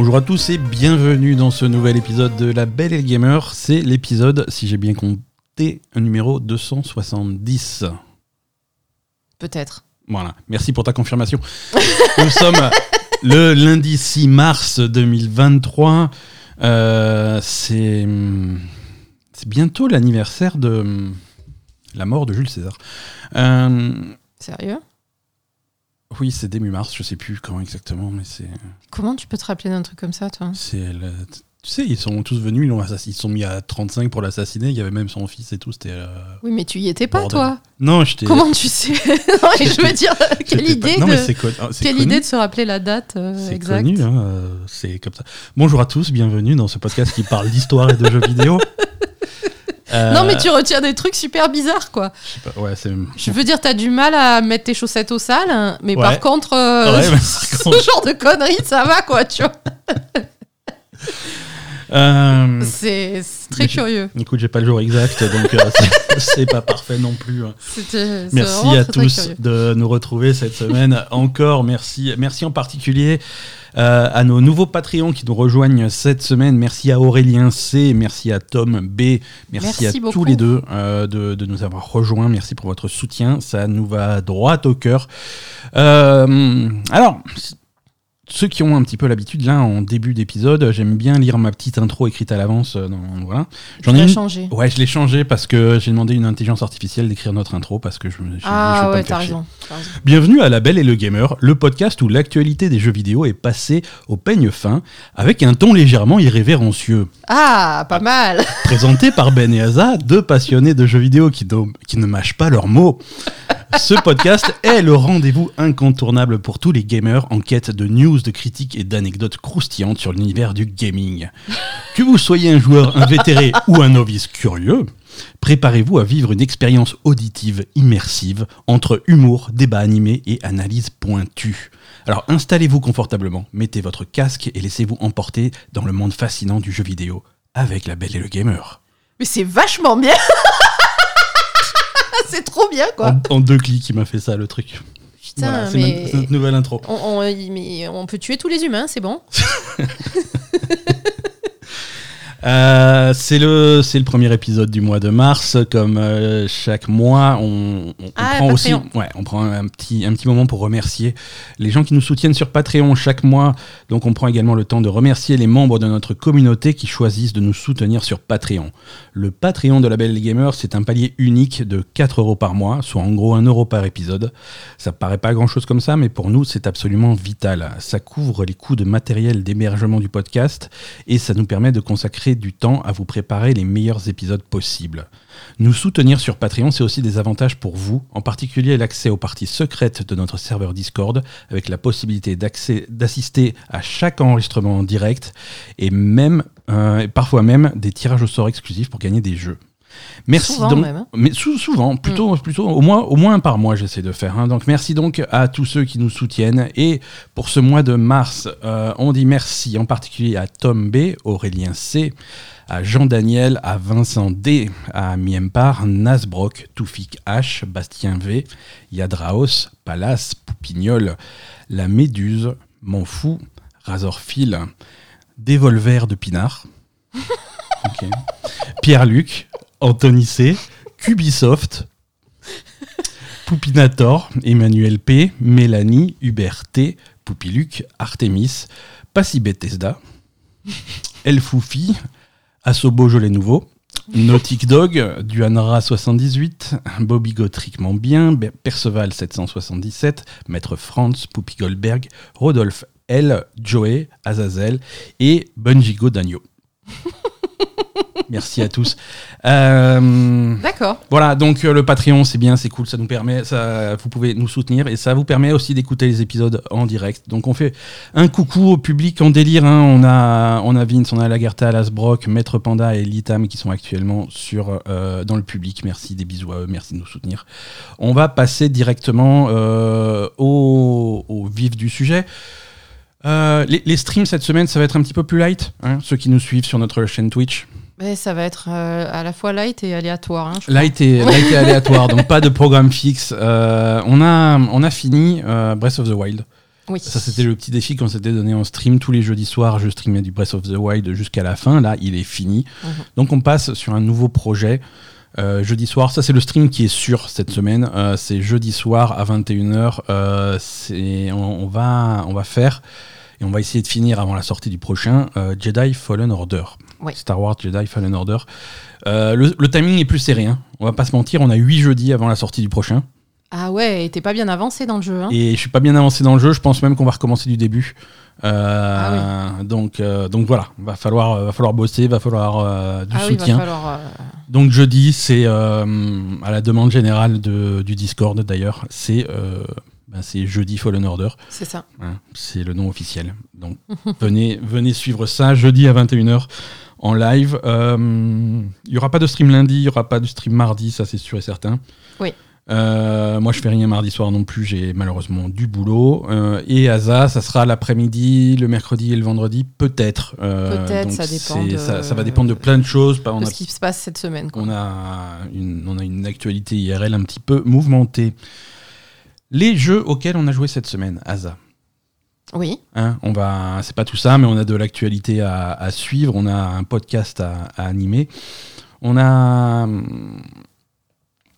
Bonjour à tous et bienvenue dans ce nouvel épisode de La Belle et le Gamer. C'est l'épisode, si j'ai bien compté, numéro 270. Peut-être. Voilà, merci pour ta confirmation. Nous sommes le lundi 6 mars 2023. Euh, c'est c'est bientôt l'anniversaire de la mort de Jules César. Euh, Sérieux? Oui, c'est début mars, je sais plus quand exactement, mais c'est. Comment tu peux te rappeler d'un truc comme ça, toi? C'est le- Tu sais, ils sont tous venus, ils l'ont assass- ils se sont mis à 35 pour l'assassiner, il y avait même son fils et tout, c'était. euh, Oui, mais tu y étais pas, Bordel. toi? Non, j'étais. Comment tu sais? Non, mais Je veux dire, quelle j'étais pas- idée Non, de... mais c'est con- ah, c'est Quelle connu. idée de se rappeler la date euh, C'est connu, hein, euh, c'est comme ça. Bonjour à tous, bienvenue dans ce podcast qui parle d'histoire et de jeux vidéo. Euh, Non, mais tu retiens des trucs super bizarres, quoi. je sais pas, ouais, c'est. Je veux dire, t'as du mal à mettre tes chaussettes au sale, hein, mais Ouais. par contre, euh, Ouais, mais ce par contre- genre de conneries, ça va, quoi, tu vois. Euh, C'est très mais curieux. Écoute, j'ai pas le jour exact, donc c'est- pas parfait non plus. hein. Merci à très, tous de nous retrouver cette semaine encore. Merci, merci en particulier euh, à nos nouveaux Patreons qui nous rejoignent cette semaine. Merci à Aurélien C, merci à Tom B, merci, Merci à tous les deux euh, de, de nous avoir rejoints. Merci pour votre soutien, ça nous va droit au cœur. Euh, alors. Ceux qui ont un petit peu l'habitude, là, en début d'épisode, j'aime bien lire ma petite intro écrite à l'avance. euh, dans- voilà. Tu l'as une- changé. Ouais, je l'ai changé parce que j'ai demandé une intelligence artificielle d'écrire notre intro parce que je, veux Ah ouais, me t'as raison. Bienvenue à La Belle et le Gamer, le podcast où l'actualité des jeux vidéo est passée au peigne fin avec un ton légèrement irrévérencieux. Ah, pas mal. Présenté par Ben et Aza, deux passionnés de jeux vidéo qui, qui ne mâchent pas leurs mots. Ce podcast est le rendez-vous incontournable pour tous les gamers en quête de news, de critiques et d'anecdotes croustillantes sur l'univers du gaming. Que vous soyez un joueur invétéré ou un novice curieux, préparez-vous à vivre une expérience auditive immersive entre humour, débat animé et analyse pointue. Alors installez-vous confortablement, mettez votre casque et laissez-vous emporter dans le monde fascinant du jeu vidéo avec la belle et le gamer. Mais c'est vachement bien. c'est trop bien, quoi. En, en deux clics, il m'a fait ça le truc. Putain, Voilà, c'est mais... notre- nouvelle intro. On, on- mais on peut tuer tous les humains, c'est bon. Euh, c'est le c'est le premier épisode du mois de mars. Comme euh, chaque mois, on, on- on Ah, prend aussi ouais, on prend un petit un petit moment pour remercier les gens qui nous soutiennent sur Patreon chaque mois. Donc on prend également le temps de remercier les membres de notre communauté qui choisissent de nous soutenir sur Patreon. Le Patreon de la Belle Gamer, c'est un palier unique de 4 euros par mois, soit en gros 1 euro par épisode. Ça paraît pas grand chose comme ça, mais pour nous, c'est absolument vital. Ça couvre les coûts de matériel d'hébergement du podcast et ça nous permet de consacrer du temps à vous préparer les meilleurs épisodes possibles. Nous soutenir sur Patreon, c'est aussi des avantages pour vous, en particulier l'accès aux parties secrètes de notre serveur Discord, avec la possibilité d'assister à chaque enregistrement en direct, et même, euh, parfois même, des tirages au sort exclusifs pour gagner des jeux. Merci Souvent donc. même, hein. Mais sou- souvent, plutôt, plutôt au moins, au moins par mois, j'essaie de faire. hein. Donc merci donc à tous ceux qui nous soutiennent. Et pour ce mois de mars, euh, on dit merci en particulier à Tom B, Aurélien C, à Jean-Daniel, à Vincent D, à Miempar, Nasbrock, Toufik H, Bastien V, Yadraos, Palace, Poupignol, La Méduse, M'en fous, Razorfil, Dévolver de Pinard. Pierre-Luc, Anthony C, Cubisoft, Poupinator, Emmanuel P, Mélanie, Hubert T, Poupiluc, Artemis, Passy Bethesda, Elfoufi, Asso Beaujolais Nouveau, Nautic Dog, Duanra 78, Bobby Gottrickment bien, Perceval 777, Maître Franz, Poupy Goldberg, Rodolphe L, Joey, Azazel et Bungigo Dagno. Merci à tous. Euh, D'accord. voilà, donc euh, le Patreon, c'est bien, c'est cool, ça nous permet, ça, vous pouvez nous soutenir et ça vous permet aussi d'écouter les épisodes en direct. Donc on fait un coucou au public en délire. hein. On a, on a Vince, on a Lagerta, Lasbrock, Maître Panda et Litam qui sont actuellement sur, euh, dans le public. Merci, des bisous à eux, merci de nous soutenir. On va passer directement au, au vif du sujet. Euh, les, les streams cette semaine, ça va être un petit peu plus light. hein, ceux qui nous suivent sur notre chaîne Twitch. Mais ça va être euh, à la fois light et aléatoire. hein. Light et, light et aléatoire, donc pas de programme fixe. Euh, on, a, on a fini euh, Breath of the Wild. Oui. Ça, c'était le petit défi qu'on s'était donné en stream. Tous les jeudis soirs, je streamais du Breath of the Wild jusqu'à la fin. Là, il est fini. Mhm. Donc, on passe sur un nouveau projet. Euh, jeudi soir, ça c'est le stream qui est sûr cette semaine. Euh, c'est jeudi soir à 21h. Euh, c'est- on, on va, on va faire et on va essayer de finir avant la sortie du prochain euh, Jedi Fallen Order. Star Wars Jedi Fallen Order. Euh, le, le timing est plus serré. hein. On va pas se mentir, on a 8 jeudis avant la sortie du prochain. Ah ouais, et t'es pas bien avancé dans le jeu. Hein Et je suis pas bien avancé dans le jeu, je pense même qu'on va recommencer du début. Euh, Ah donc, euh, donc voilà, va falloir, va falloir bosser, va falloir euh, du ah oui, va soutien. falloir. Donc jeudi, c'est à la demande générale de- du Discord d'ailleurs, c'est ben, c'est jeudi Fallen Order, c'est ça. hein, c'est le nom officiel. Donc venez, venez suivre ça jeudi à 21h en live. Euh, Il y aura pas de stream lundi, il y aura pas de stream mardi, ça c'est sûr et certain. Oui. Euh, moi je fais rien mardi soir non plus, j'ai malheureusement du boulot. Euh, et Asa, ça sera l'après-midi, le mercredi et le vendredi, peut-être. Euh, Peut-être, ça dépend de- Ça, ça va dépendre de plein de choses. Pas- on de a ce qui se passe cette semaine. Quoi. on a, une, on a une actualité IRL un petit peu mouvementée. Les jeux auxquels on a joué cette semaine, Asa. Oui. Hein, on va, c'est pas tout ça, mais on a de l'actualité à, à suivre. On a un podcast à, à animer. On a,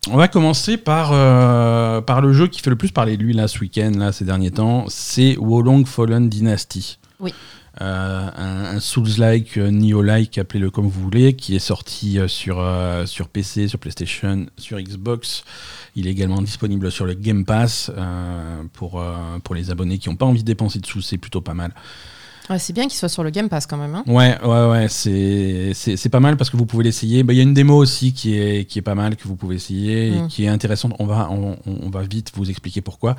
on va commencer par euh, par le jeu qui fait le plus parler de lui là ce week-end, là ces derniers temps. C'est Wolong Fallen Dynasty. Oui. Euh, un, Souls-like, Neo-like, appelez-le comme vous voulez, qui est sorti euh, sur, euh, sur PC, sur PlayStation, sur Xbox. Il est également disponible sur le Game Pass pour, pour les abonnés qui n'ont pas envie de dépenser de sous, c'est plutôt pas mal. Ouais, c'est bien qu'il soit sur le Game Pass quand même. Hein. Ouais, ouais, ouais, c'est c'est- c'est pas mal parce que vous pouvez l'essayer. Bah, Il y a une démo aussi qui est, qui est pas mal, que vous pouvez essayer et Mm. qui est intéressante. On va, on, on va vite vous expliquer pourquoi.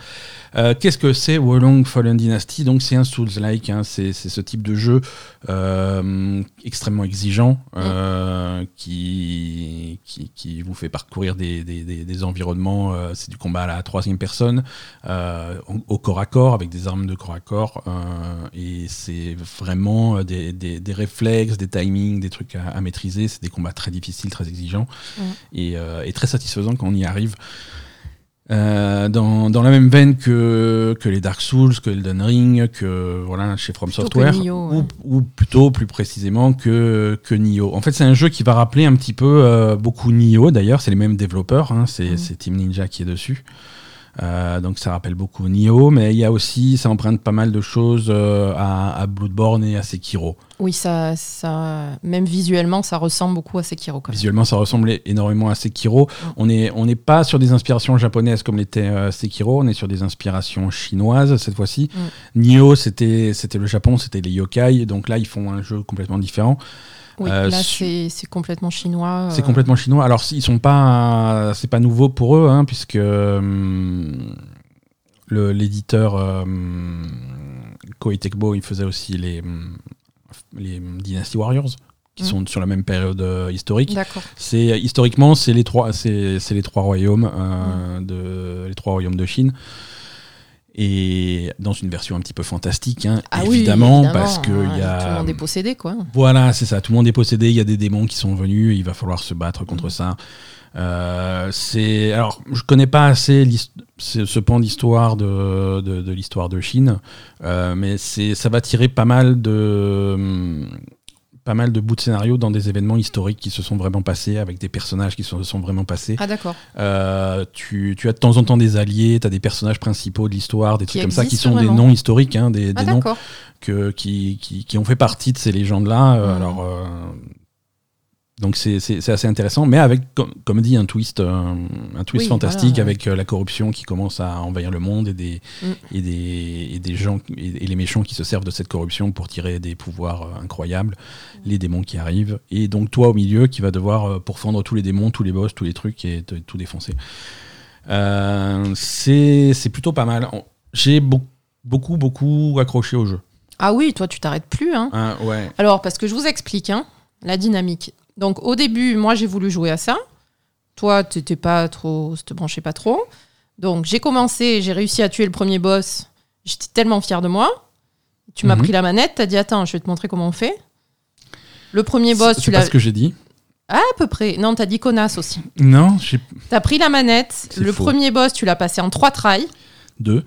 Euh, Qu'est-ce que c'est Wolong Fallen Dynasty? Donc, c'est un Souls-like, hein, c'est c'est ce type de jeu euh, extrêmement exigeant euh, qui, qui, qui vous fait parcourir des, des, des, des environnements. c'est du combat à la troisième personne, au corps à corps, avec des armes de corps à corps. et c'est vraiment euh, des, des, des réflexes, des timings, des trucs à, à maîtriser. C'est des combats très difficiles, très exigeants et, euh, et très satisfaisants quand on y arrive. Euh, dans, dans la même veine que, que les Dark Souls, que Elden Ring, que voilà, chez From Plutôt Software, ouais. ou, ou plutôt plus précisément que, que Nioh. En fait, c'est un jeu qui va rappeler un petit peu euh, beaucoup Nioh d'ailleurs, c'est les mêmes développeurs, hein, c'est c'est Team Ninja qui est dessus. Euh, donc ça rappelle beaucoup Nioh, mais il y a aussi, ça emprunte pas mal de choses euh, à, à Bloodborne et à Sekiro. Oui, ça, ça, même visuellement, ça ressemble beaucoup à Sekiro. Quand même. Visuellement, ça ressemblait énormément à Sekiro. On n'est on n'est pas sur des inspirations japonaises comme l'était euh, Sekiro, on est sur des inspirations chinoises cette fois-ci. Nioh, c'était le Japon, c'était les yokai, donc là, ils font un jeu complètement différent. Oui, Euh, là, c'est c'est complètement chinois. C'est euh, complètement chinois. Alors, ils sont pas, c'est pas nouveau pour eux, hein, puisque hum, l'éditeur hum, Koei Tecmo, il faisait aussi les, hum, les Dynasty Warriors, qui Mhm. sont sur la même période euh, historique. C'est historiquement, c'est les trois, c'est c'est les trois royaumes euh, de les trois royaumes de Chine. Et dans une version un petit peu fantastique, hein, Ah oui, évidemment, parce que il y a Tout le monde est possédé, quoi. voilà, c'est ça. Tout le monde est possédé. Il y a des démons qui sont venus. Il va falloir se battre contre ça. Euh, c'est alors, je connais pas assez ce pan d'histoire de, de, de l'histoire de Chine, euh, mais c'est ça va tirer pas mal de hum, pas mal de bouts de scénario dans des événements historiques qui se sont vraiment passés avec des personnages qui se sont vraiment passés. Ah, d'accord. Euh, tu, tu as de temps en temps des alliés, tu as des personnages principaux de l'histoire, des Qui trucs comme ça qui sont des noms historiques, hein, des, Ah, des noms que, qui, qui, qui ont fait partie de ces légendes-là. euh, Mhm. Alors, euh, donc c'est assez intéressant, mais avec, comme, comme dit, un twist, euh, un twist Oui, fantastique voilà. avec euh, la corruption qui commence à envahir le monde et des, Mm. et des, et des gens et, et les méchants qui se servent de cette corruption pour tirer des pouvoirs euh, incroyables, les démons qui arrivent, et donc toi au milieu qui va devoir euh, pourfendre tous les démons, tous les boss, tous les trucs et te- tout défoncer. C'est plutôt pas mal. J'ai beau- beaucoup, beaucoup accroché au jeu. Ah oui, toi, tu t'arrêtes plus, hein. Ouais. Alors, parce que je vous explique hein, la dynamique. Donc, au début, moi, j'ai voulu jouer à ça. Toi, tu n'étais pas trop, ça te branchait pas trop. Donc, j'ai commencé, j'ai réussi à tuer le premier boss. J'étais tellement fière de moi. Tu m'as Mhm. pris la manette, tu as dit Attends, je vais te montrer comment on fait. Le premier boss, C'est tu pas l'as. ce que j'ai dit. Ah, à peu près. Non, t'as dit connasse aussi. Non, j'ai T'as pris la manette. C'est Le faux. premier boss, tu l'as passé en trois tries. deux.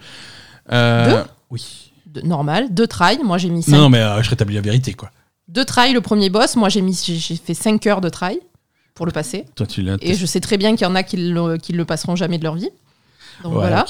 Euh, Oui. de- normal, deux tries. Moi, j'ai mis 5 Non, non, mais euh, je rétablis la vérité, quoi. Deux tries le premier boss. Moi, j'ai mis, j'ai fait 5 heures de try pour le passer. Toi, tu l'as. Et je sais très bien qu'il y en a qui le, qui le passeront jamais de leur vie. Donc Ouais, voilà.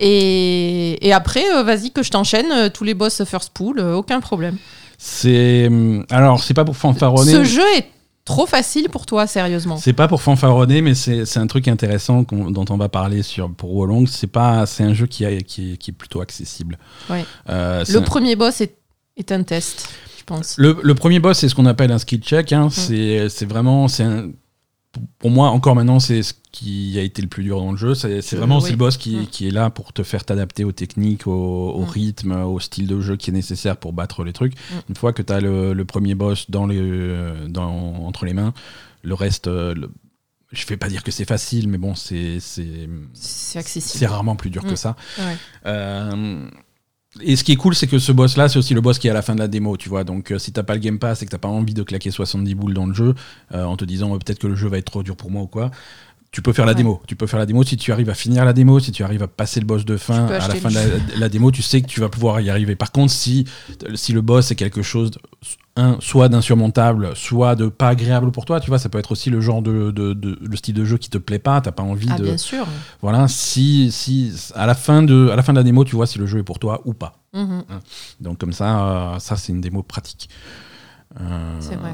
Et, et après, euh, vas-y que je t'enchaîne euh, tous les boss first pool, euh, aucun problème. C'est. hum, Alors, c'est pas pour fanfaronner. Ce jeu est trop facile pour toi, sérieusement. C'est pas pour fanfaronner, mais c'est un truc intéressant dont on va parler sur, pour Wolong. C'est pas, c'est un jeu qui, a- qui, est, qui est plutôt accessible. Ouais. Le un- premier boss est, est un test, pense. le, le premier boss, c'est ce qu'on appelle un skill check. Mm. hein. C'est c'est vraiment, c'est pour moi encore maintenant, c'est ce qui a été le plus dur dans le jeu. C'est vraiment oui. le boss qui, Mm. qui est là pour te faire t'adapter aux techniques, au, au Mm. rythme, au style de jeu qui est nécessaire pour battre les trucs. Mm. Une fois que tu as le, le premier boss dans les, dans, entre les mains, le reste, euh, le- je vais pas dire que c'est facile, mais bon, c'est c'est C'est accessible. c'est rarement plus dur que Mm. ça. Ouais. Euh, et ce qui est cool, c'est que ce boss-là, c'est aussi le boss qui est à la fin de la démo, tu vois. Donc, euh, si t'as pas le Game Pass et que t'as pas envie de claquer 70 boules dans le jeu, euh, en te disant euh, peut-être que le jeu va être trop dur pour moi ou quoi, tu peux faire la Ouais. démo. Tu peux faire la démo si tu arrives à finir la démo, si tu arrives à passer le boss de fin à la fin de la, la démo, tu sais que tu vas pouvoir y arriver. Par contre, si, si le boss est quelque chose, un, soit d'insurmontable, soit de pas agréable pour toi, tu vois, ça peut être aussi le genre de, de- de- le style de jeu qui te plaît pas, t'as pas envie Ah, de. bien sûr. Voilà, si, si à la fin de à la fin de la démo, tu vois si le jeu est pour toi ou pas. Mhm. Donc comme ça, euh, ça c'est une démo pratique. Euh, vrai.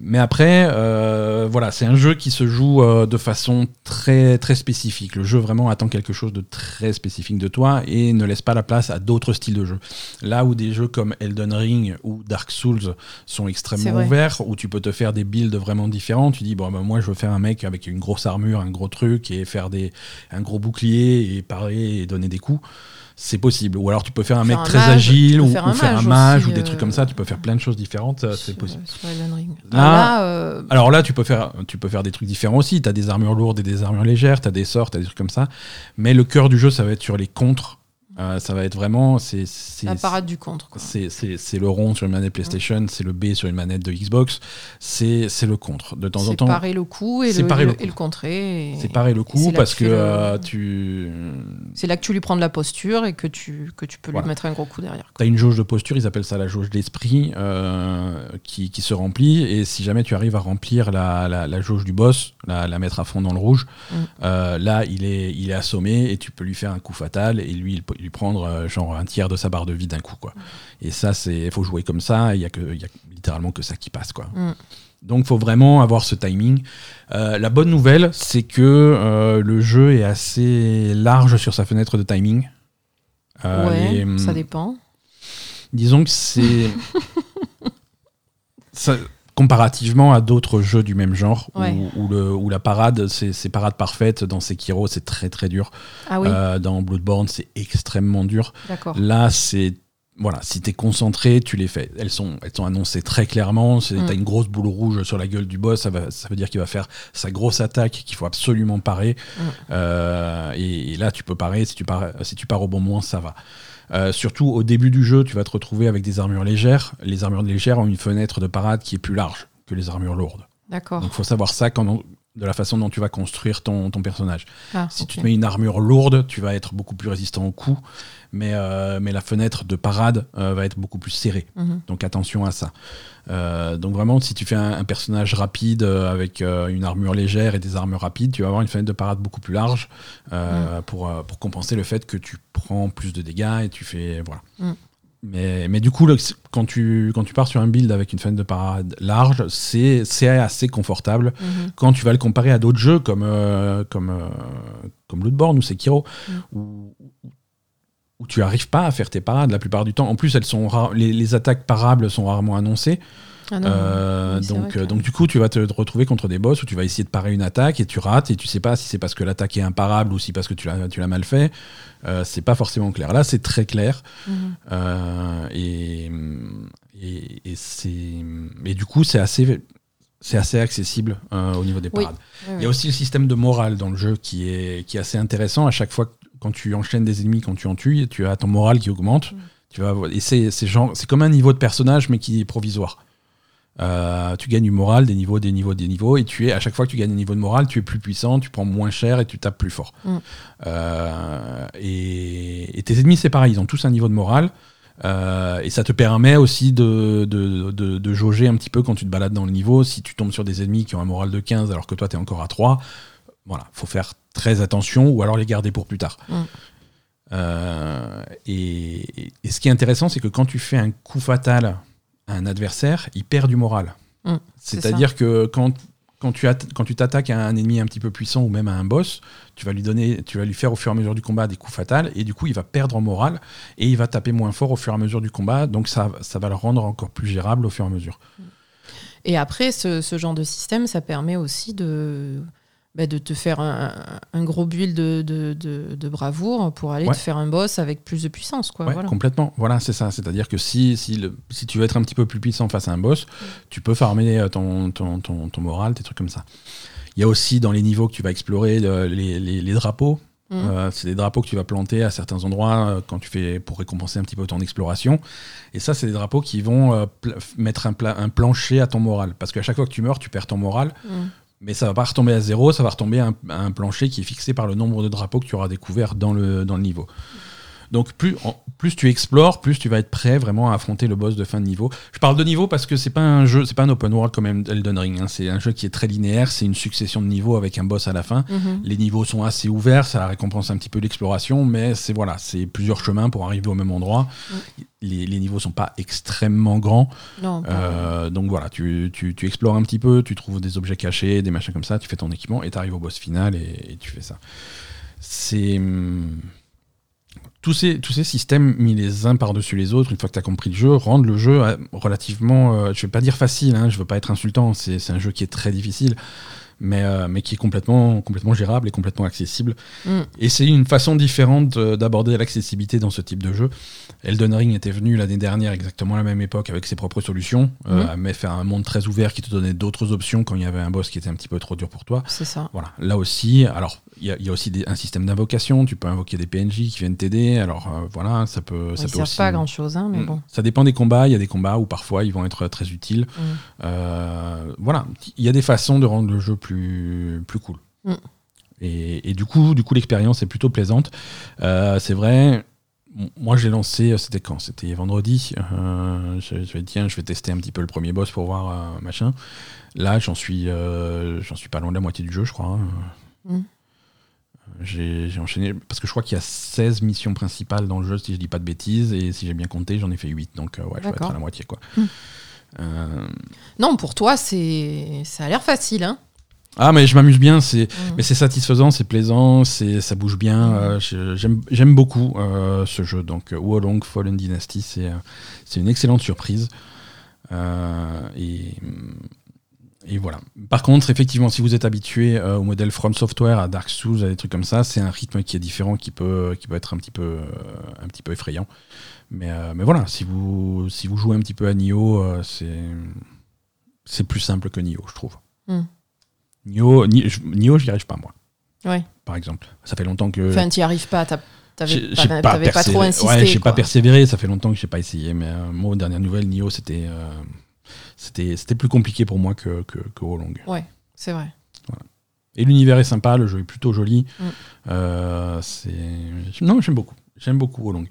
Mais après, euh, voilà, c'est un jeu qui se joue euh, de façon très très spécifique. Le jeu vraiment attend quelque chose de très spécifique de toi et ne laisse pas la place à d'autres styles de jeu. Là où des jeux comme Elden Ring ou Dark Souls sont extrêmement ouverts, où tu peux te faire des builds vraiment différents, tu dis bon bah, moi je veux faire un mec avec une grosse armure, un gros truc et faire des un gros bouclier et parer et donner des coups. C'est possible. Ou alors tu peux faire un Faire mec un très mage, agile ou, faire ou un faire un mage aussi, ou des trucs euh, comme ça. Tu peux faire plein de choses différentes. euh, C'est possible. sur Ring. Ah, là, euh, Alors là, tu peux faire, tu peux faire des trucs différents aussi. Tu as des armures lourdes et des armures légères, tu as des sorts, tu as des trucs comme ça. Mais le cœur du jeu, ça va être sur les contres. Euh, ça va être vraiment. C'est c'est- la parade du contre. quoi. c'est- c'est c'est le rond sur une manette PlayStation, c'est le B sur une manette de Xbox. C'est c'est le contre. De temps en temps, parer le coup et le, le et le contrer. pareil le coup parce que le- euh, tu. C'est là que tu lui prends de la posture et que tu, que tu peux Voilà. lui mettre un gros coup derrière. Tu as une jauge de posture, ils appellent ça la jauge d'esprit, euh, qui, qui se remplit. Et si jamais tu arrives à remplir la, la, la jauge du boss, la, la mettre à fond dans le rouge, Mm. là, il est, il est assommé et tu peux lui faire un coup fatal et lui, il peut lui prendre euh, genre un tiers de sa barre de vie d'un coup. Quoi. Et ça, il faut jouer comme ça. Il y, a que- il y a littéralement que ça qui passe. Quoi. Mm. Donc, faut vraiment avoir ce timing. Euh, la bonne nouvelle, c'est que euh, le jeu est assez large sur sa fenêtre de timing. Ouais, les- ça dépend. Disons que c'est. Ça- comparativement à d'autres jeux du même genre, où- Ouais. où, le, où la parade, c'est parade parfaite. Dans Sekiro, c'est très très dur. Ah oui, Euh, dans Bloodborne, c'est extrêmement dur. Là, c'est. Voilà, si t'es concentré, tu les fais. Elles sont, elles sont annoncées très clairement. C'est- Mm. T'as une grosse boule rouge sur la gueule du boss. Ça, va, ça veut dire qu'il va faire sa grosse attaque qu'il faut absolument parer. Mm. Euh, et, et là, tu peux parer. Si tu pars, si tu pars au bon moment, ça va. Euh, surtout au début du jeu, tu vas te retrouver avec des armures légères. Les armures légères ont une fenêtre de parade qui est plus large que les armures lourdes. D'accord. Donc, il faut savoir ça quand on- de la façon dont tu vas construire ton, ton personnage. Ah, Si tu te mets une armure lourde, tu vas être beaucoup plus résistant au coup, mais, euh, mais la fenêtre de parade euh, va être beaucoup plus serrée. Mhm. Donc attention à ça. Euh, donc vraiment, si tu fais un, un personnage rapide avec une armure légère et des armures rapides, tu vas avoir une fenêtre de parade beaucoup plus large euh, pour, pour compenser le fait que tu prends plus de dégâts et tu fais voilà. Mm. Mais, mais du coup, le- quand, tu, quand tu pars sur un build avec une fenêtre de parade large, c'est assez confortable Mhm. quand tu vas le comparer à d'autres jeux comme, euh, comme, euh, comme Bloodborne ou Sekiro, Mm. où, où tu arrives pas à faire tes parades la plupart du temps. En plus, elles sont les attaques parables sont rarement annoncées. Ah non, Euh, oui, donc, que- euh, donc du coup, tu vas te retrouver contre des boss où tu vas essayer de parer une attaque et tu rates et tu sais pas si c'est parce que l'attaque est imparable ou si parce que tu l'as tu l'as mal fait. Euh, c'est pas forcément clair. Là, c'est très clair. Mhm. Euh, et, et, et c'est et du coup c'est assez c'est assez accessible au niveau des parades. Il y a aussi le système de morale dans le jeu qui est qui est assez intéressant. À chaque fois que- quand tu enchaînes des ennemis, quand tu en tues, tu as ton moral qui augmente. Mm. Tu vas et c'est c'est genre c'est comme un niveau de personnage mais qui est provisoire. Euh, tu gagnes du moral, des niveaux, des niveaux, des niveaux, et tu es à chaque fois que tu gagnes un niveau de moral, tu es plus puissant, tu prends moins cher et tu tapes plus fort. Mm. Euh, et, et tes ennemis, c'est pareil, ils ont tous un niveau de morale. Euh, et ça te permet aussi de, de, de, de jauger un petit peu quand tu te balades dans le niveau. Si tu tombes sur des ennemis qui ont un moral de 15 alors que toi tu es encore à 3, voilà, faut faire très attention ou alors les garder pour plus tard. Mm. Euh, et, et ce qui est intéressant, c'est que quand tu fais un coup fatal un adversaire, il perd du moral. Mm, c'est C'est-à-dire que quand, quand tu at- quand tu t'attaques à un ennemi un petit peu puissant ou même à un boss, tu vas lui donner, tu vas lui faire au fur et à mesure du combat des coups fatals et du coup il va perdre en morale et il va taper moins fort au fur et à mesure du combat. Donc ça, ça va le rendre encore plus gérable au fur et à mesure. Et après, ce, ce genre de système, ça permet aussi de, bah, de te faire un, un gros build de, de, de- de bravoure pour aller Ouais. te faire un boss avec plus de puissance. Quoi, Ouais, voilà. complètement. Voilà, c'est ça. C'est-à-dire que si, si, le- si tu veux être un petit peu plus puissant face à un boss, tu peux farmer euh, ton, ton, ton, ton moral, des trucs comme ça. Il y a aussi dans les niveaux que tu vas explorer le- les, les- les drapeaux. Mhm. Euh, c'est des drapeaux que tu vas planter à certains endroits euh, quand tu fais pour récompenser un petit peu ton exploration. Et ça, c'est des drapeaux qui vont euh, mettre un plancher à ton moral. Parce qu'à chaque fois que tu meurs, tu perds ton moral. Mm. Mais ça va pas retomber à zéro, ça va retomber à un, plancher qui est fixé par le nombre de drapeaux que tu auras découvert dans le, dans le niveau. Donc plus, en- plus tu explores, plus tu vas être prêt vraiment à affronter le boss de fin de niveau. Je parle de niveau parce que c'est pas un jeu, c'est pas un open world comme Elden Ring. hein. C'est un jeu qui est très linéaire, c'est une succession de niveaux avec un boss à la fin. Mhm. Les niveaux sont assez ouverts, ça récompense un petit peu l'exploration, mais c'est voilà, c'est plusieurs chemins pour arriver au même endroit. Les, les niveaux sont pas extrêmement grands, Non, euh, donc voilà, tu, tu- tu explores un petit peu, tu trouves des objets cachés, des machins comme ça, tu fais ton équipement et tu arrives au boss final et, et tu fais ça. C'est. Tous ces, tous ces systèmes mis les uns par-dessus les autres, une fois que tu as compris le jeu, rendent le jeu euh, relativement, euh, je vais pas dire facile, hein, je veux pas être insultant, c'est c'est un jeu qui est très difficile, mais, euh, mais qui est complètement, complètement gérable et complètement accessible. Mm. Et c'est une façon différente d'aborder l'accessibilité dans ce type de jeu. Elden Ring était venu l'année dernière, exactement à la même époque, avec ses propres solutions, euh, Mhm. mais faire un monde très ouvert qui te donnait d'autres options quand il y avait un boss qui était un petit peu trop dur pour toi. C'est ça. Voilà, là aussi, alors il y, a- il y a aussi des- un système d'invocation, tu peux invoquer des PNJ qui viennent t'aider, alors euh, voilà, ça peut, ça Ils peut aussi. pas à grand chose, hein, mais Mm. bon. Ça dépend des combats, il y a des combats où parfois ils vont être très utiles. Mm. Euh, voilà, il y a des façons de rendre le jeu plus, plus cool. Mm. Et, et du coup, du coup l'expérience est plutôt plaisante. Euh, c'est vrai, moi j'ai lancé, euh, c'était quand? C'était vendredi. Je, je vais tiens, je vais tester un petit peu le premier boss pour voir machin. Là, j'en suis, j'en suis pas loin de la moitié du jeu, je crois. hein. J'ai enchaîné, parce que je crois qu'il y a 16 missions principales dans le jeu, si je dis pas de bêtises, et si j'ai bien compté, j'en ai fait 8, donc euh, ouais, je vais être à la moitié. quoi. Mm. Euh, Non, pour toi, c'est ça a l'air facile. Hein Ah, mais je m'amuse bien, c'est Mm. mais c'est satisfaisant, c'est plaisant, c'est ça bouge bien. Mm. euh, J'aime j'aime beaucoup euh, ce jeu. Donc, euh, Wolong Fallen Dynasty, c'est euh, c'est une excellente surprise. Euh, et, et voilà. Par contre, effectivement, si vous êtes habitué euh, au modèle From Software, à Dark Souls, à des trucs comme ça, c'est un rythme qui est différent, qui peut, qui peut être un petit peu, euh, un petit peu effrayant. Mais, euh, mais voilà, si vous, si vous jouez un petit peu à Nioh, c'est c'est plus simple que Nioh, je trouve. Mm. Nioh, j'y arrive pas, moi, Ouais. par exemple. Ça fait longtemps que. Enfin, tu n'y arrives pas. t'as- T'avais pas, trop insisté. Ouais, j'ai pas persévéré, ça fait longtemps que j'ai pas essayé. Mais euh, moi, aux dernières nouvelles, Nioh, c'était euh, c'était c'était plus compliqué pour moi que, que, que Wolong. Ouais, c'est vrai. Et l'univers est sympa, le jeu est plutôt joli. Mm. Euh, c'est non, j'aime beaucoup. J'aime beaucoup Wolong.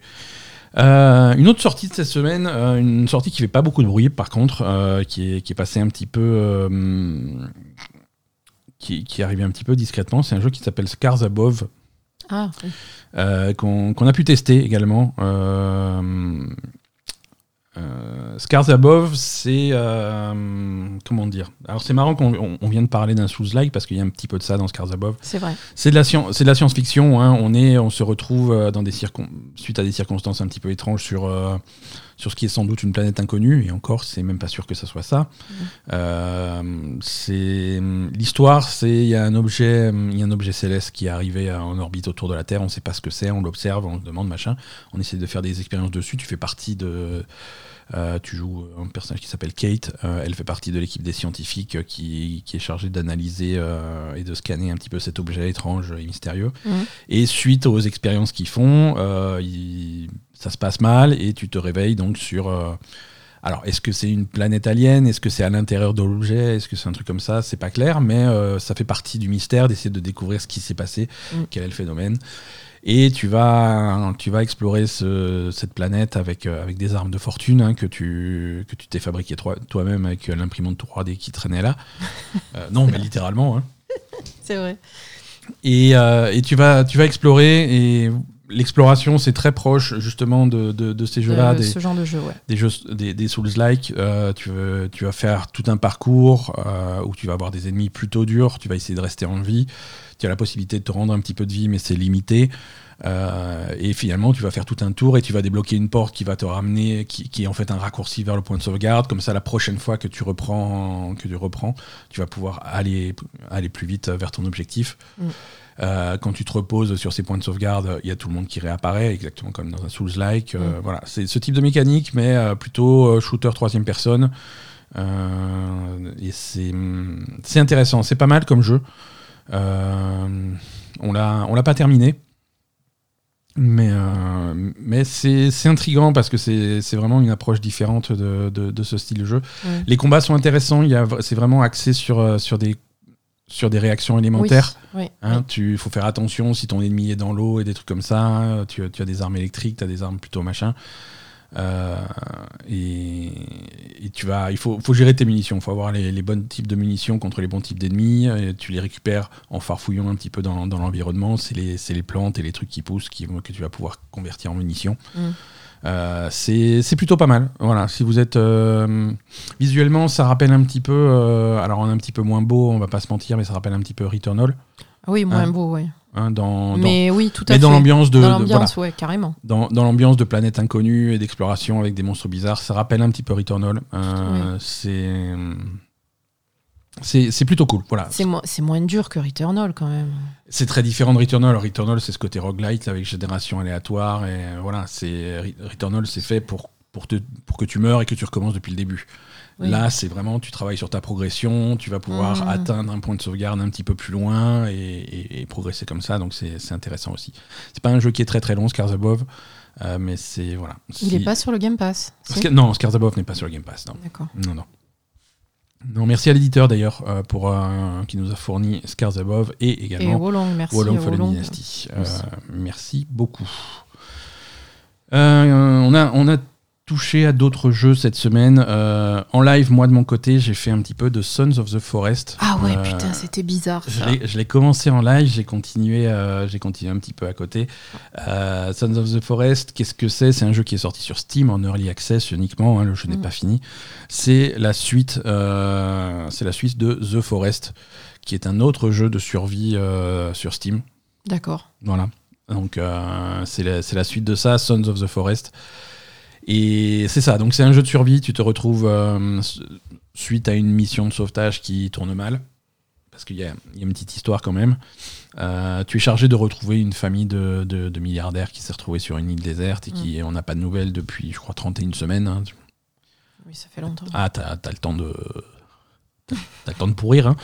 Euh, une autre sortie de cette semaine, euh, une sortie qui fait pas beaucoup de bruit par contre, qui, est, qui est passée un petit peu, qui, qui est arrivé un petit peu discrètement. C'est un jeu qui s'appelle Scars Above, Ah, oui. qu'on qu'on a pu tester également. Euh, Scars Above, c'est euh, comment dire? Alors c'est marrant qu'on on- vient de parler d'un Souls-like parce qu'il y a un petit peu de ça dans Scars Above. c'est vrai. C'est de la science, de la science-fiction. hein. On est, on se retrouve euh, dans des circon- suite à des circonstances un petit peu étranges sur euh, sur ce qui est sans doute une planète inconnue. Et encore, c'est même pas sûr que ça soit ça. Euh, c'est l'histoire. C'est il y a un objet, il y a un objet céleste qui est arrivé en orbite autour de la Terre. On sait pas ce que c'est. On l'observe, on se demande machin. On essaie de faire des expériences dessus. Tu fais partie de euh, tu joues un personnage qui s'appelle Kate. Euh, elle fait partie de l'équipe des scientifiques euh, qui, qui est chargée d'analyser euh, et de scanner un petit peu cet objet étrange et mystérieux. Mhm. Et suite aux expériences qu'ils font, il- ça se passe mal et tu te réveilles donc sur. alors, est-ce que c'est une planète alien? Est-ce que c'est à l'intérieur de l'objet? Est-ce que c'est un truc comme ça? C'est pas clair, mais ça fait partie du mystère d'essayer de découvrir ce qui s'est passé, Mhm. quel est le phénomène. Et tu vas, tu vas explorer ce- cette planète avec, euh, avec des armes de fortune hein, que tu que tu t'es fabriqué toi- toi-même avec l'imprimante 3D qui traînait là. Euh, non, mais littéralement. hein. C'est vrai. Et, euh, et tu, vas, tu vas explorer. Et l'exploration, c'est très proche justement de, de, de ces jeux-là. Euh, des, Ce genre de jeu, ouais. des jeux des, des Souls-like, euh, tu, veux- tu vas faire tout un parcours euh, où tu vas avoir des ennemis plutôt durs, tu vas essayer de rester en vie, tu as la possibilité de te rendre un petit peu de vie mais c'est limité. Euh, et finalement tu vas faire tout un tour et tu vas débloquer une porte qui va te ramener, qui, qui est en fait un raccourci vers le point de sauvegarde, comme ça la prochaine fois que tu reprends, que tu reprends, tu vas pouvoir aller, aller plus vite vers ton objectif. Mm. Euh, quand tu te reposes sur ces points de sauvegarde, il y a tout le monde qui réapparaît, exactement comme dans un Souls-like. Euh, Mm. Voilà, c'est ce type de mécanique, mais euh, plutôt shooter troisième personne. Et c'est c'est intéressant, c'est pas mal comme jeu. On l'a pas terminé, mais euh, mais c'est intriguant parce que c'est vraiment une approche différente de, de, de ce style de jeu. Ouais. Les combats sont intéressants, c'est vraiment axé sur sur des sur des réactions élémentaires. Oui, oui, Hein, tu faut faire attention si ton ennemi est dans l'eau et des trucs comme ça. Tu, tu as des armes électriques, tu as des armes plutôt machin. Euh, et, et tu vas, il faut, faut gérer tes munitions. Il faut avoir les, les bons types de munitions contre les bons types d'ennemis. Et Tu les récupères en farfouillant un petit peu dans, dans l'environnement. C'est les, plantes et les trucs qui poussent qui, que tu vas pouvoir convertir en munitions. Mm. Euh, c'est plutôt pas mal. Voilà, si vous êtes euh, visuellement, ça rappelle un petit peu. euh, alors on est un petit peu moins beau, on va pas se mentir, mais ça rappelle un petit peu Returnal. Ah Oui, moins Hein, beau, oui. hein, dans, dans- Mais oui, tout à mais fait. dans l'ambiance de, Dans de- l'ambiance, voilà, ouais, carrément. dans, dans l'ambiance de planète inconnue et d'exploration avec des monstres bizarres, ça rappelle un petit peu Returnal. Euh, C'est c'est plutôt cool. Voilà. C'est mo- c'est moins dur que Returnal, quand même. C'est très différent de Returnal. Returnal, c'est ce côté roguelite là, avec génération aléatoire et voilà. C'est Returnal, c'est fait pour pour te pour que tu meurs et que tu recommences depuis le début. Oui. Là, c'est vraiment, tu travailles sur ta progression, tu vas pouvoir Mhm. atteindre un point de sauvegarde un petit peu plus loin et, et- et progresser comme ça, donc c'est intéressant aussi. C'est pas un jeu qui est très très long, Scars Above, euh, mais c'est voilà. Il Si- est pas sur le Game Pass. si Non, Scars Above n'est pas sur le Game Pass, non. D'accord. Non, non. Non, merci à l'éditeur d'ailleurs euh, pour euh, qui nous a fourni Scars Above et Et également Wolong, merci. Wolong à Fallen Wolong. Dynasty. Euh, Merci. merci beaucoup. Euh, on, a, on a touché à d'autres jeux cette semaine. Euh, en live, moi de mon côté, j'ai fait un petit peu de Sons of the Forest. Ah ouais, Euh, putain, c'était bizarre. je ça. l'ai- je l'ai commencé en live, j'ai continué, euh, j'ai continué un petit peu à côté. Sons of the Forest, qu'est-ce que c'est? C'est un jeu qui est sorti sur Steam en early access uniquement. hein, le jeu n'est Mm. pas fini. C'est la suite, c'est la suite de The Forest, qui est un autre jeu de survie sur Steam. D'accord. Voilà. Donc c'est la, c'est la suite de ça, Sons of the Forest. Et c'est ça, donc c'est un jeu de survie, tu te retrouves euh, suite à une mission de sauvetage qui tourne mal, parce qu'il y y a une petite histoire quand même. Euh, tu es chargé de retrouver une famille de, de- de milliardaires qui s'est retrouvée sur une île déserte et qui on n'a pas de nouvelles depuis, je crois, 31 semaines. hein. Oui, ça fait longtemps. Ah, t'as as le temps de. T'as le temps de pourrir. hein.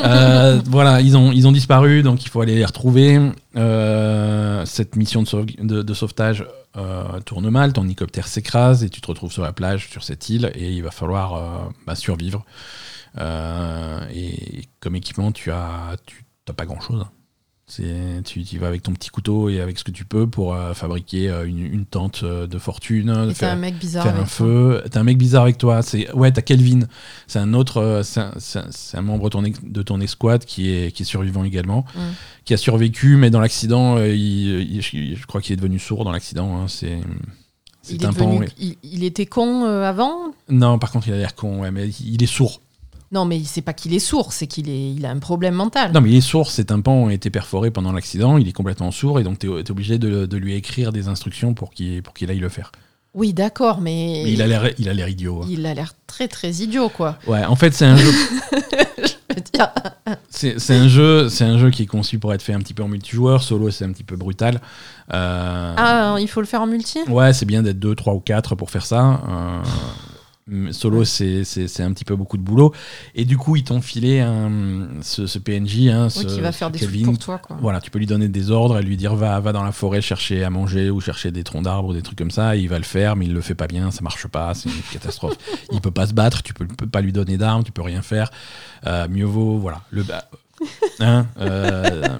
Euh, voilà, ils ont, disparu, donc il faut aller les retrouver. Euh, cette mission de, sauve- de- de sauvetage euh, tourne mal, ton hélicoptère s'écrase et tu te retrouves sur la plage, sur cette île, et il va falloir bah, survivre. Et comme équipement, tu as, tu t'as pas grand chose. Tu, tu vas avec ton petit couteau et avec ce que tu peux pour euh, fabriquer euh, une, une tente euh, de fortune. Faire- un mec bizarre. faire un avec toi. feu. T'as un mec bizarre avec toi. C'est ouais, t'as Kelvin. C'est un autre, c'est un, membre de ton, ex- de ton escouade qui est qui est survivant également, Mm. qui a survécu, mais dans l'accident, je, crois qu'il est devenu sourd dans l'accident. hein. C'est c'est Il, est devenu- il, il était con avant? Non, par contre, il a l'air con. Ouais, mais il est sourd. Non, mais c'est pas qu'il est sourd, c'est qu'il est, il a un problème mental. Non, mais il est sourd. C'est un pan a été perforé pendant l'accident. Il est complètement sourd et donc t'es es obligé de, de lui écrire des instructions pour qu'il pour qu'il aille le faire. Oui, d'accord, mais, Mais il a l'air il a l'air idiot. hein. il a l'air très très idiot, quoi. Ouais, en fait, c'est un jeu. Je veux dire. C'est un jeu, c'est un jeu qui est conçu pour être fait un petit peu en multijoueur. Solo, c'est un petit peu brutal. Euh, Ah, il faut le faire en multi? Ouais, c'est bien d'être 2, 3 ou 4 pour faire ça. Euh, solo, c'est un petit peu beaucoup de boulot. Et du coup, ils t'ont filé un, ce, ce PNJ, hein, ce, Oui, qui va faire des Kelvin. trucs pour toi, quoi. Voilà, tu peux lui donner des ordres et lui dire va, va dans la forêt chercher à manger ou chercher des troncs d'arbres ou des trucs comme ça. Et il va le faire, mais il le fait pas bien, ça marche pas, c'est une catastrophe. il peut pas se battre, tu peux, peux pas lui donner d'armes, tu peux rien faire. Euh, mieux vaut, voilà. Le, bah, hein, euh,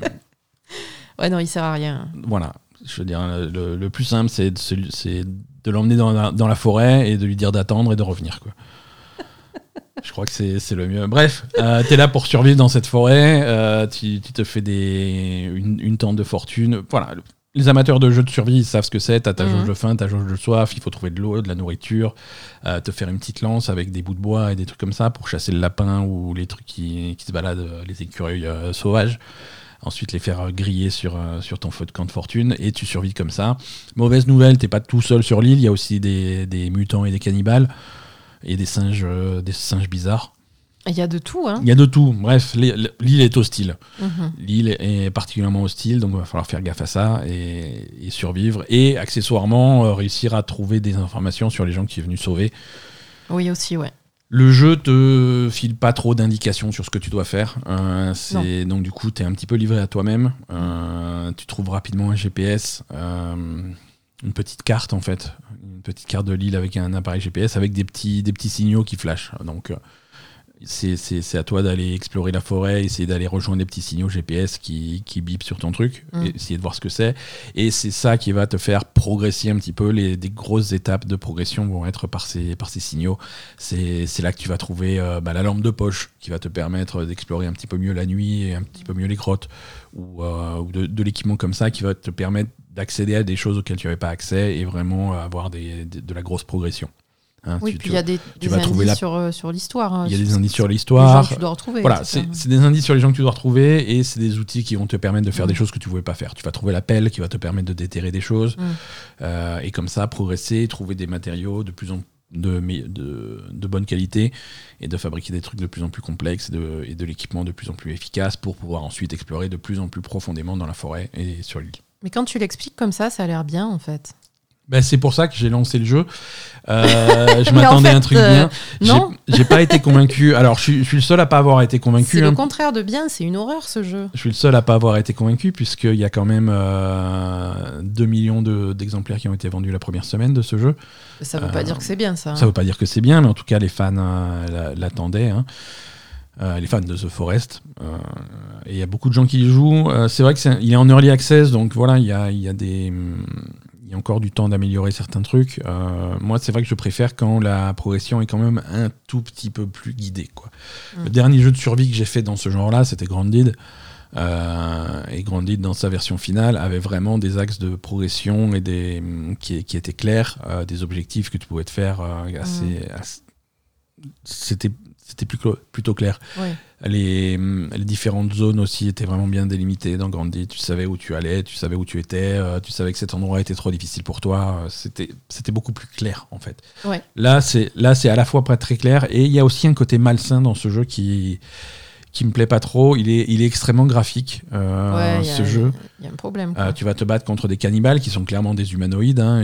Ouais, non, il sert à rien. Voilà. Je veux dire, le, le plus simple, c'est de, l'emmener dans la, dans la forêt et de lui dire d'attendre et de revenir. Quoi. Je crois que c'est le mieux. Bref, euh, t'es là pour survivre dans cette forêt. euh, tu, tu te fais des, une, une tente de fortune. Voilà. le- Les amateurs de jeux de survie ils savent ce que c'est. T'as ta Mhm. jauge de faim, ta jauge de soif. Il faut trouver de l'eau, de la nourriture. euh, te faire une petite lance avec des bouts de bois et des trucs comme ça pour chasser le lapin ou les trucs qui, qui se baladent, les écureuils sauvages. Ensuite, les faire euh, griller sur, euh, sur ton feu de camp de fortune et tu survis comme ça. Mauvaise nouvelle, t'es pas tout seul sur l'île. Il y a aussi des, des mutants et des cannibales et des singes, euh, des singes bizarres. Il y a de tout, hein. Il y a de tout. Bref, l'île est hostile. Mhm. L'île est particulièrement hostile, donc il va falloir faire gaffe à ça et, et survivre. Et accessoirement, euh, réussir à trouver des informations sur les gens que tu es venu sauver. Oui, aussi, ouais. Le jeu te file pas trop d'indications sur ce que tu dois faire. Euh, c'est donc du coup, tu es un petit peu livré à toi-même. Euh, tu trouves rapidement un GPS, euh, une petite carte en fait, une petite carte de l'île avec un appareil GPS avec des petits, des petits signaux qui flashent. Donc euh, c'est à toi d'aller explorer la forêt, essayer d'aller rejoindre des petits signaux GPS qui, qui bipent sur ton truc, Mm. essayer de voir ce que c'est. Et c'est ça qui va te faire progresser un petit peu. Les, des grosses étapes de progression vont être par ces, par ces signaux. C'est c'est là que tu vas trouver euh, bah, la lampe de poche qui va te permettre d'explorer un petit peu mieux la nuit et un petit peu mieux les grottes ou, euh, ou de, de l'équipement comme ça qui va te permettre d'accéder à des choses auxquelles tu n'avais pas accès et vraiment avoir des, des- de la grosse progression. Hein, Oui, tu- puis il y a des, indices la- sur, euh, sur l'histoire. hein, il y a des sur- indices sur l'histoire. que tu dois retrouver. Voilà, c'est des indices sur les gens que tu dois retrouver et c'est des outils qui vont te permettre de faire Mm. des choses que tu ne pouvais pas faire. Tu vas trouver la pelle qui va te permettre de déterrer des choses Mm. euh, et comme ça progresser, trouver des matériaux de plus en de, mais- de, de bonne qualité et de fabriquer des trucs de plus en plus complexes et de, et de l'équipement de plus en plus efficace pour pouvoir ensuite explorer de plus en plus profondément dans la forêt et sur l'île. Mais quand tu l'expliques comme ça, ça a l'air bien, en fait. Ben, c'est pour ça que j'ai lancé le jeu. Euh, je en m'attendais à un truc euh, bien. J'ai- non. J'ai pas été convaincu. Alors, je suis, je suis le seul à pas avoir été convaincu. C'est hein. le contraire de bien, c'est une horreur, ce jeu. Je suis le seul à pas avoir été convaincu puisqu'il y a quand même euh, 2 millions de- d'exemplaires qui ont été vendus la première semaine de ce jeu. Ça veut Euh, pas dire que c'est bien, ça. Ça veut pas dire que c'est bien, mais en tout cas les fans euh, la- l'attendaient. hein. Euh, les fans de The Forest. Euh, et il y a beaucoup de gens qui y jouent. Euh, c'est vrai qu'il est en early access, donc voilà, il y a, il y a des... Il y a encore du temps d'améliorer certains trucs. Euh, moi, c'est vrai que je préfère quand la progression est quand même un tout petit peu plus guidée. Quoi. Mm. Le dernier jeu de survie que j'ai fait dans ce genre-là, c'était Grounded. Euh, et Grounded, dans sa version finale, avait vraiment des axes de progression et des, hum, qui, qui étaient clairs, euh, des objectifs que tu pouvais te faire euh, assez. assez- C'était c'était plus plutôt clair. Ouais. Les, les différentes zones aussi étaient vraiment bien délimitées dans Grounded. Tu savais où tu allais, tu savais où tu étais, euh, tu savais que cet endroit était trop difficile pour toi. euh, C'était c'était beaucoup plus clair en fait. Ouais. Là, c'est là c'est à la fois pas très clair et il y a aussi un côté malsain dans ce jeu qui qui me plaît pas trop. Il est il est extrêmement graphique euh, Ouais, a- ce jeu. Il y a un problème. Euh, tu vas te battre contre des cannibales qui sont clairement des humanoïdes. hein,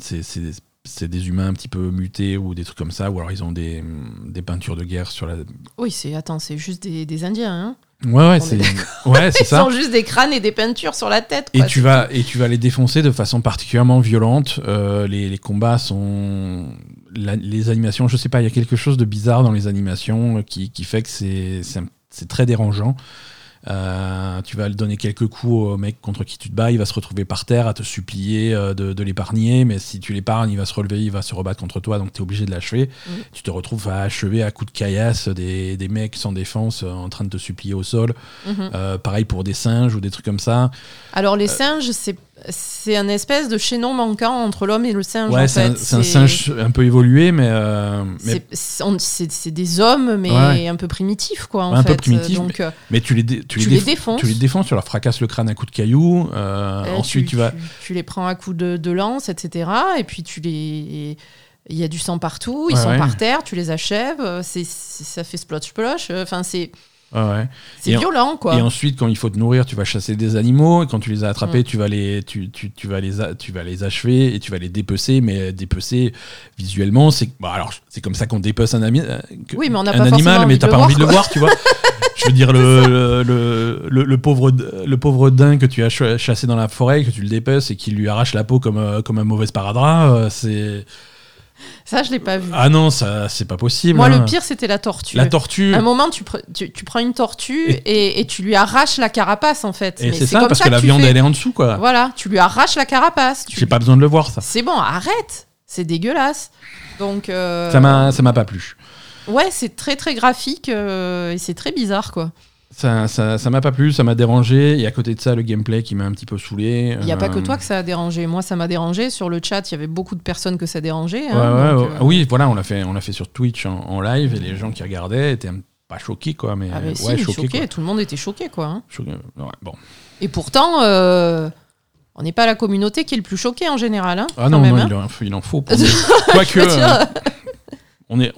c'est- c'est des- humains un petit peu mutés ou des trucs comme ça, ou alors ils ont des, des peintures de guerre sur la. Oui, c'est attends, c'est juste des, des Indiens. Hein Ouais, ouais, c'est est ouais, c'est Ils ça. ont juste des crânes et des peintures sur la tête. Et tu vas et tu vas les défoncer de façon particulièrement violente. Euh, les, les combats sont la- les animations. Je sais pas, il y a quelque chose de bizarre dans les animations qui, qui fait que c'est c'est très dérangeant. Euh, tu vas lui donner quelques coups au mec contre qui tu te bats, il va se retrouver par terre à te supplier euh, de, de l'épargner, mais si tu l'épargnes, il va se relever, il va se rebattre contre toi, donc tu es obligé de l'achever. Tu te retrouves à achever à coups de caillasse des, des mecs sans défense euh, en train de te supplier au sol. Mhm. Euh, pareil pour des singes ou des trucs comme ça. Alors les singes, c'est c'est un espèce de chaînon manquant entre l'homme et le singe. Ouais, en c'est un, fait. c'est un singe un peu évolué, mais, euh, mais, C'est- des hommes, mais Ouais. un peu primitifs, quoi. En Ouais, un peu primitifs, Donc, euh, mais tu les, dé- tu tu les, les déf- défonces. tu les défonces, tu leur fracasses le crâne à coups de cailloux. euh, ensuite, tu, vas. Tu, les prends à coups de, de lance, etc. Et puis tu les. Il y a du sang partout, ils Ouais, sont par terre, tu les achèves, c'est ça fait splosh splosh. euh, Enfin, c'est Ouais. c'est en- violent, quoi. Et ensuite, quand il faut te nourrir, tu vas chasser des animaux. Et quand tu les as attrapés, Mm. tu, vas les, tu, tu, tu vas les, a- tu vas les achever et tu vas les dépecer. Mais dépecer visuellement, c'est alors c'est comme ça qu'on dépece un, ami, euh, que- Oui, mais on un pas animal, mais t'as pas envie de le voir, tu vois. Je veux dire, le, le, le, le pauvre, le pauvre daim que tu as ch- chassé dans la forêt, que tu le dépeces et qui lui arrache la peau comme, euh, comme un mauvais sparadrap, euh, c'est. Ça, je l'ai pas vu. Ah non, ça, c'est pas possible. Moi, hein. le pire, c'était la tortue. La tortue. À un moment, tu, pre- tu, tu prends une tortue et, et tu lui arraches la carapace, en fait. Et c'est ça, comme parce que la viande, fais. elle est en dessous, quoi. Voilà, tu lui arraches la carapace. Tu- J'ai pas besoin de le voir, ça. C'est bon, arrête. C'est dégueulasse. Donc. euh, Ça m'a, ça m'a pas plu. Ouais, c'est très très graphique euh, et c'est très bizarre, quoi. Ça, ça, ça m'a pas plu, ça m'a dérangé. Et à côté de ça, le gameplay qui m'a un petit peu saoulé. Il n'y a pas que Euh, toi que ça a dérangé. Moi, ça m'a dérangé. Sur le chat, il y avait beaucoup de personnes que ça dérangeait. Hein, ouais, donc, ouais. euh, Oui, voilà, on l'a fait, on l'a fait sur Twitch en, en live et les gens qui regardaient étaient un- pas choqués, quoi. Mais, Ah, mais si, choqués. quoi. tout le monde était choqué, quoi. hein. Bon. Et pourtant, euh, on n'est pas la communauté qui est le plus choquée en général. hein, Ah non, même, non, hein. il, en, il en faut. Quoique, euh, on, est,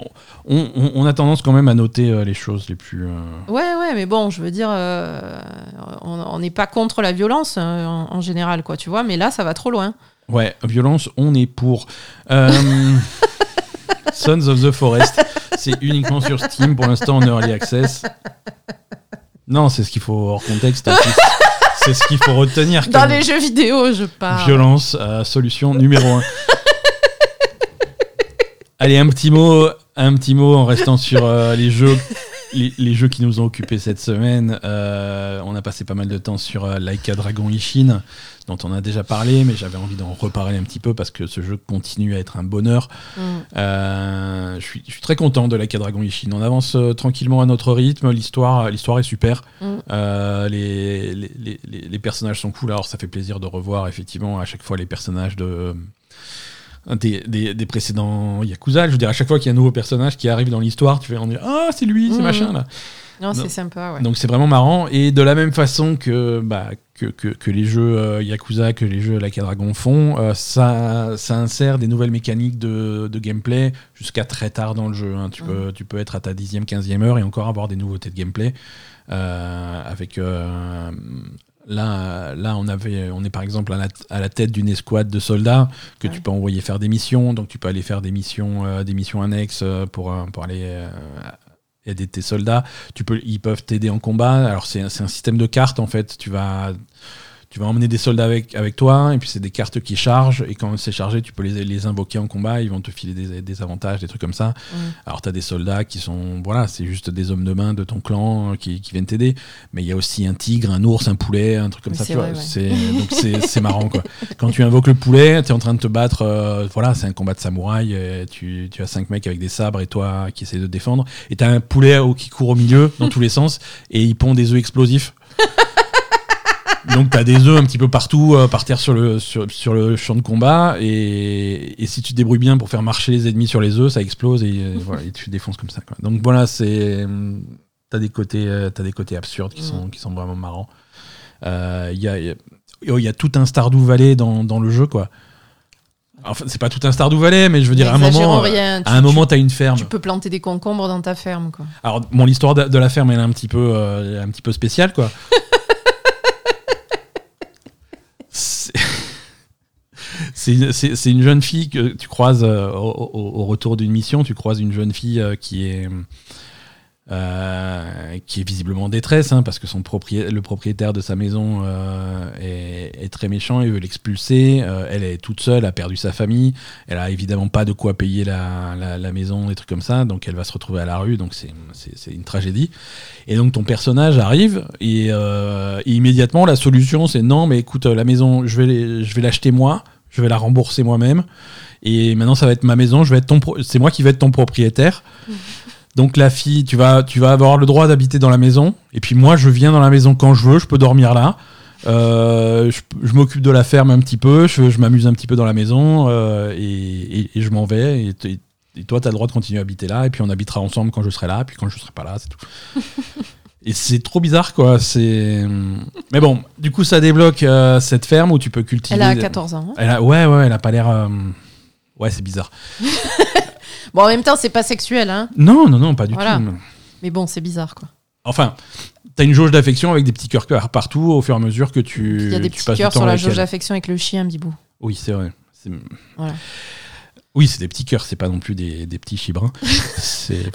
on, on- on a tendance quand même à noter euh, les choses les plus. euh, Ouais, ouais, mais bon, je veux dire, euh, on n'est pas contre la violence en, en général, quoi, tu vois. Mais là, ça va trop loin. Ouais, violence, on est pour. Sons of the Forest, c'est uniquement sur Steam pour l'instant en early access. Non, c'est ce qu'il faut hors contexte. plus. C'est ce qu'il faut retenir. Dans les jeux vidéo, je parle. Violence, solution numéro un. Allez, un petit mot, un petit mot en restant sur euh, les jeux. Les, les jeux qui nous ont occupés cette semaine, Euh, on a passé pas mal de temps sur euh, Laika Dragon Ishin, dont on a déjà parlé, mais j'avais envie d'en reparler un petit peu parce que ce jeu continue à être un bonheur. Mm. Euh, je, suis, très content de Laika Dragon Ishin. On avance tranquillement à notre rythme. L'histoire, l'histoire est super. Mm. Euh, les, les, les- les- les personnages sont cool. Alors ça fait plaisir de revoir effectivement à chaque fois les personnages de des, des- des précédents Yakuza. Je veux dire, à chaque fois qu'il y a un nouveau personnage qui arrive dans l'histoire, tu fais on dit ah c'est lui, c'est Mhm. machin là. Non, c'est sympa, ouais. Donc c'est vraiment marrant. Et de la même façon que, bah, que, que, que les jeux euh, Yakuza, que les jeux Like a Dragon font, euh, ça, ça insère des nouvelles mécaniques de, de gameplay jusqu'à très tard dans le jeu. hein. Tu, Mhm. peux, tu peux être à ta 10e, 15e heure et encore avoir des nouveautés de gameplay. Euh, avec. Là, là on, avait, on est par exemple à la, à la tête d'une escouade de soldats que tu peux envoyer faire des missions. Donc tu peux aller faire des missions, euh, des missions annexes euh, pour, euh, pour aller euh, aider tes soldats. Tu peux, ils peuvent t'aider en combat. Alors c'est un système de cartes en fait. Tu vas, tu vas emmener des soldats avec, avec toi et puis c'est des cartes qui chargent et quand c'est chargé, tu peux les, les invoquer en combat. Ils vont te filer des, des avantages, des trucs comme ça. Mm. Alors tu as des soldats qui sont, voilà, c'est juste des hommes de main de ton clan euh, qui, qui viennent t'aider. Mais il y a aussi un tigre, un ours, un poulet, un truc comme ça. c'est Tu vois. ouais. C'est donc c'est marrant quoi. Quand tu invoques le poulet, tu es en train de te battre. euh, voilà, c'est un combat de samouraï. et tu, tu as cinq mecs avec des sabres et toi qui essaie de te défendre. Et tu as un poulet au- qui court au milieu dans tous les sens et il pond des œufs explosifs. Donc tu as des œufs un petit peu partout euh, par terre sur le, sur, sur le champ de combat et, et si tu te débrouilles bien pour faire marcher les ennemis sur les œufs, ça explose et, euh, voilà, et tu défonces comme ça. Quoi. Donc voilà, c'est t'as des côtés euh, t'as des côtés absurdes qui sont qui sont vraiment marrants. Euh, Il y a y a- oh, y a tout un Stardew Valley dans, dans le jeu quoi. Enfin, c'est pas tout un Stardew Valley, mais je veux dire, à un moment, euh, rien. Tu- à un moment, t'as une ferme. Tu peux planter des concombres dans ta ferme, quoi. Alors, bon, l'histoire de, de la ferme, elle est un petit peu, euh, un petit peu spéciale, quoi. C'est une jeune fille que tu croises euh, au, retour d'une mission. Tu croises une jeune fille euh, qui est euh, qui est visiblement en détresse hein, parce que le propriétaire de sa maison est, très méchant et veut l'expulser. Elle est toute seule, a perdu sa famille. Elle a évidemment pas de quoi payer la, maison, des trucs comme ça. Donc elle va se retrouver à la rue. Donc c'est- une tragédie. Et donc ton personnage arrive et, et immédiatement la solution c'est non mais écoute la maison je vais l'acheter moi, je vais la rembourser moi-même et maintenant ça va être ma maison, je vais être ton c'est moi qui vais être ton propriétaire. Donc la fille, tu vas tu vas avoir le droit d'habiter dans la maison et puis moi je viens dans la maison quand je veux, je peux dormir là. Euh, je je m'occupe de la ferme un petit peu, je, je m'amuse un petit peu dans la maison euh, et, et- et je m'en vais. Et toi, tu as le droit de continuer à habiter là, et puis on habitera ensemble quand je serai là, puis quand je serai pas là, c'est tout. et c'est trop bizarre, quoi. C'est. Mais bon, du coup, ça débloque euh, cette ferme où tu peux cultiver. Elle a 14 ans. hein. Elle a- Ouais, ouais, elle a pas l'air. euh, Ouais, c'est bizarre. Bon, en même temps, c'est pas sexuel, hein. Non, non, non, pas du Voilà. tout. Mais bon, c'est bizarre, quoi. Enfin, t'as une jauge d'affection avec des petits cœurs cœurs partout au fur et à mesure que tu. Il y a des tu petits passes du cœurs temps sur la avec jauge elle. d'affection avec le chien, Bibou. Oui, c'est vrai. C'est- Voilà. Oui, c'est des petits cœurs, c'est pas non plus des, des petits chibrins. C'est.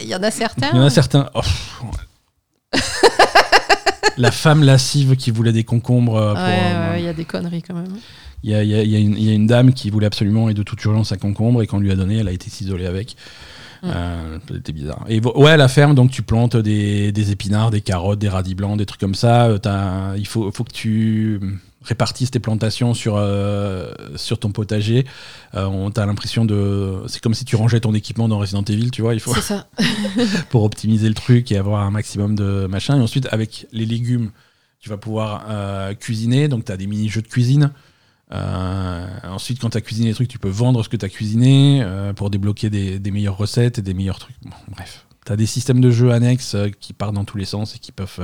Il y en a certains. Il y en a certains. oh, pff, la femme lascive qui voulait des concombres. euh, Ouais, pour, ouais, euh, il y a des conneries quand même. Il y a, il y a- il y a une- il y a une dame qui voulait absolument et de toute urgence un concombre et qu'on lui a donné, elle a été s'isoler avec. Mm. Euh, C'était bizarre. Et ouais, à la ferme, donc tu plantes des, des épinards, des carottes, des radis blancs, des trucs comme ça. Il faut, faut que tu répartisses tes plantations sur, euh, sur ton potager. Euh, on t'as l'impression de. C'est comme si tu rangeais ton équipement dans Resident Evil, tu vois. Il faut C'est ça. pour optimiser le truc et avoir un maximum de machin. Et ensuite, avec les légumes, tu vas pouvoir euh, cuisiner. Donc, tu as des mini-jeux de cuisine. Ensuite, quand tu as cuisiné les trucs, tu peux vendre ce que tu as cuisiné pour débloquer des, des meilleures recettes et des meilleurs trucs. Bon, bref, tu as des systèmes de jeux annexes qui partent dans tous les sens et qui peuvent,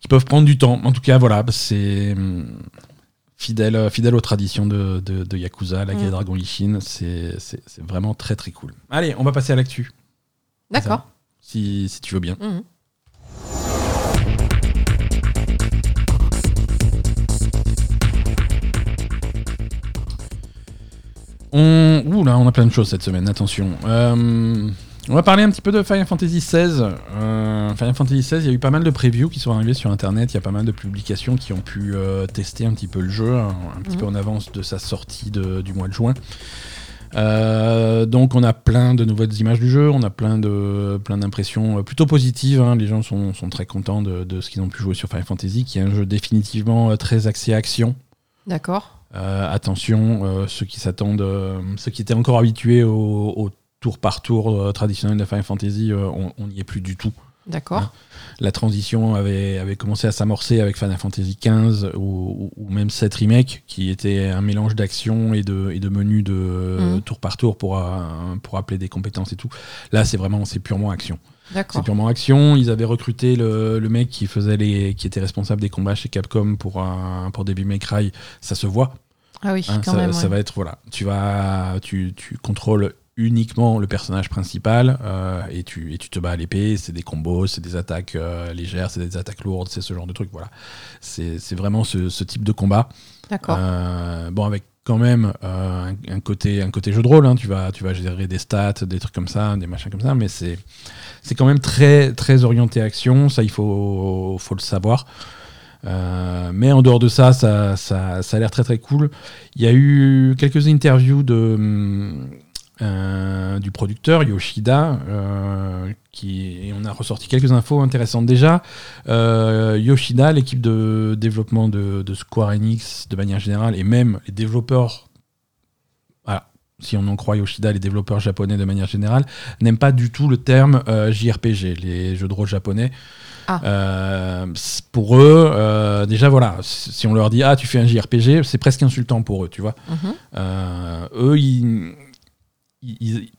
qui peuvent prendre du temps. En tout cas, voilà, c'est hum, fidèle, fidèle aux traditions de, de, de Yakuza, la guerre Mm. Dragon Ishin. C'est vraiment très très cool. Allez, on va passer à l'actu D'accord. si, si tu veux bien. Mhm. On... Ouh là, on a plein de choses cette semaine, attention. Euh, on va parler un petit peu de Final Fantasy XVI. Euh, Final Fantasy XVI, il y a eu pas mal de previews qui sont arrivées sur Internet. Il y a pas mal de publications qui ont pu euh, tester un petit peu le jeu, un, un petit Mhm. peu en avance de sa sortie de- du mois de juin. Euh, donc on a plein de nouvelles images du jeu, on a plein de plein d'impressions euh, plutôt positives. hein. Les gens sont, sont très contents de, de ce qu'ils ont pu jouer sur Final Fantasy, qui est un jeu définitivement très axé action. D'accord. Euh, attention, euh, ceux qui s'attendent, ceux qui étaient encore habitués au, au tour par tour euh, traditionnel de Final Fantasy, euh, on n'y est plus du tout. D'accord. La transition avait, avait commencé à s'amorcer avec Final Fantasy XV ou, même 7 Remake, qui était un mélange d'action et de, et de menus de Mhm. tour par tour pour, euh, pour appeler des compétences et tout. Là, c'est vraiment, c'est purement action. C'est purement action. Ils avaient recruté le, le mec qui faisait les, qui était responsable des combats chez Capcom pour, un- pour Devil May Cry. Ça se voit. Ah oui, Hein, quand ça, même. ça va être voilà, tu vas, tu, tu contrôles uniquement le personnage principal euh, et tu et tu te bats à l'épée. C'est des combos, c'est des attaques euh, légères, c'est des attaques lourdes, c'est ce genre de truc. Voilà, c'est vraiment ce, ce type de combat. D'accord. Euh, bon, avec quand même un, un côté un côté jeu de rôle. hein. Tu vas tu vas gérer des stats, des trucs comme ça, des machins comme ça, mais c'est quand même très très orienté action. Ça, il faut faut le savoir. Euh, mais en dehors de ça, ça, ça, ça a l'air très très cool. Il y a eu quelques interviews de, hum, euh, du producteur Yoshida, euh, qui, et on a ressorti quelques infos intéressantes déjà. Euh, Yoshida, l'équipe de développement de, de Square Enix de manière générale, et même les développeurs, voilà, si on en croit Yoshida, les développeurs japonais de manière générale, n'aiment pas du tout le terme JRPG, les jeux de rôle japonais. Ah. Euh, pour eux, euh, déjà voilà, si on leur dit ah tu fais un JRPG, c'est presque insultant pour eux, tu vois. Mhm. Euh, eux, ils, ils-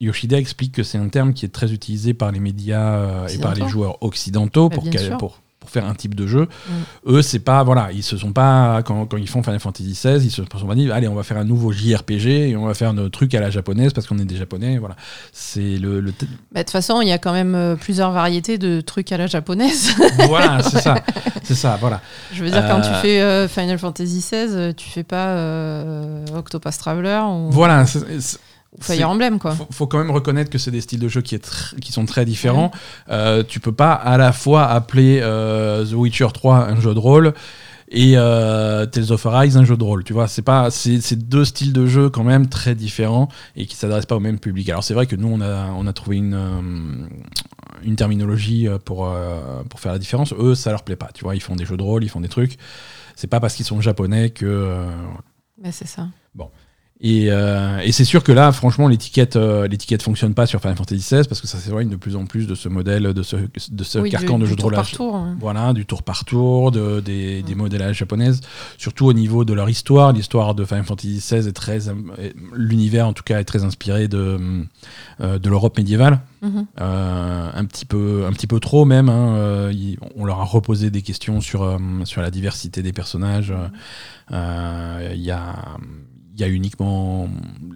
Yoshida explique que c'est un terme qui est très utilisé par les médias euh, et par les joueurs occidentaux Bah, pour, pour, pour faire un type de jeu. Mm. Eux, c'est pas voilà, ils se sont pas quand, quand ils font Final Fantasy XVI, ils se sont pas dit allez on va faire un nouveau JRPG et on va faire notre truc à la japonaise parce qu'on est des japonais. Voilà, c'est le, Bah, De toute façon, il y a quand même euh, plusieurs variétés de trucs à la japonaise. voilà, c'est ça, c'est ça, voilà. Je veux dire, quand tu Euh, fais euh, Final Fantasy XVI, tu fais pas euh, Octopus Traveler ou, Voilà, Fire Emblem, quoi. faut, faut quand même reconnaître que c'est des styles de jeu qui, est tr- qui sont très différents. Euh, tu peux pas à la fois appeler euh, The Witcher 3 un jeu de rôle et euh, Tales of Arise un jeu de rôle. Tu vois, c'est pas, c'est deux styles de jeu quand même très différents et qui s'adressent pas au même public. Alors c'est vrai que nous on a on a trouvé une euh, une terminologie pour euh, pour faire la différence. Eux ça leur plaît pas. Tu vois, ils font des jeux de rôle, ils font des trucs. C'est pas parce qu'ils sont japonais que Mais c'est ça. Et, euh, et c'est sûr que là, franchement, l'étiquette, euh, l'étiquette fonctionne pas sur Final Fantasy XVI parce que ça s'éloigne de plus en plus de ce modèle, de ce, de ce Oui, carcan du- de jeu de tour par roulage. tour, hein. Voilà, du tour par tour, de, des, des modélages japonaises, surtout au niveau de leur histoire. L'histoire de Final Fantasy XVI est très, euh, l'univers en tout cas est très inspiré de, euh, de l'Europe médiévale. Mhm. Euh, un petit peu un petit peu trop même hein, on leur a reposé des questions sur sur la diversité des personnages Euh, il y a il y a uniquement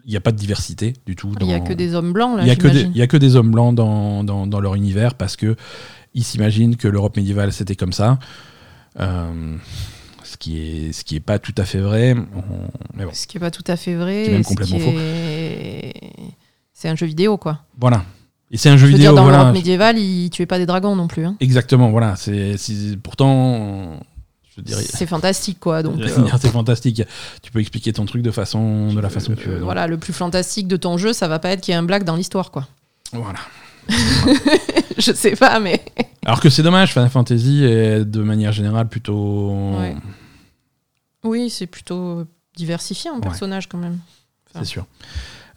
il n'y a pas de diversité du tout Il y a que des hommes blancs, là, il y a que des j'imagine. il y a que des hommes blancs dans, dans, dans leur univers parce que ils s'imaginent que l'Europe médiévale c'était comme ça Euh, ce qui est ce qui est pas tout à fait vrai On- mais bon Ce qui est pas tout à fait vrai. C'est même et ce complètement faux. est- C'est un jeu vidéo, quoi. Voilà. Et c'est un jeu Je veux vidéo. dire, dans voilà. l'Europe médiévale, ils tuaient pas des dragons non plus. hein. Exactement, voilà. C'est pourtant. C'est fantastique, quoi. Donc, euh, c'est fantastique. Tu peux expliquer ton truc de façon, de la façon que tu veux. donc, voilà, le plus fantastique de ton jeu, ça va pas être qu'il y ait un blague dans l'histoire, quoi. voilà. Je sais pas, mais. Alors que c'est dommage, Final Fantasy est de manière générale plutôt. Ouais. Oui, c'est plutôt diversifié en Ouais. personnage quand même. C'est sûr.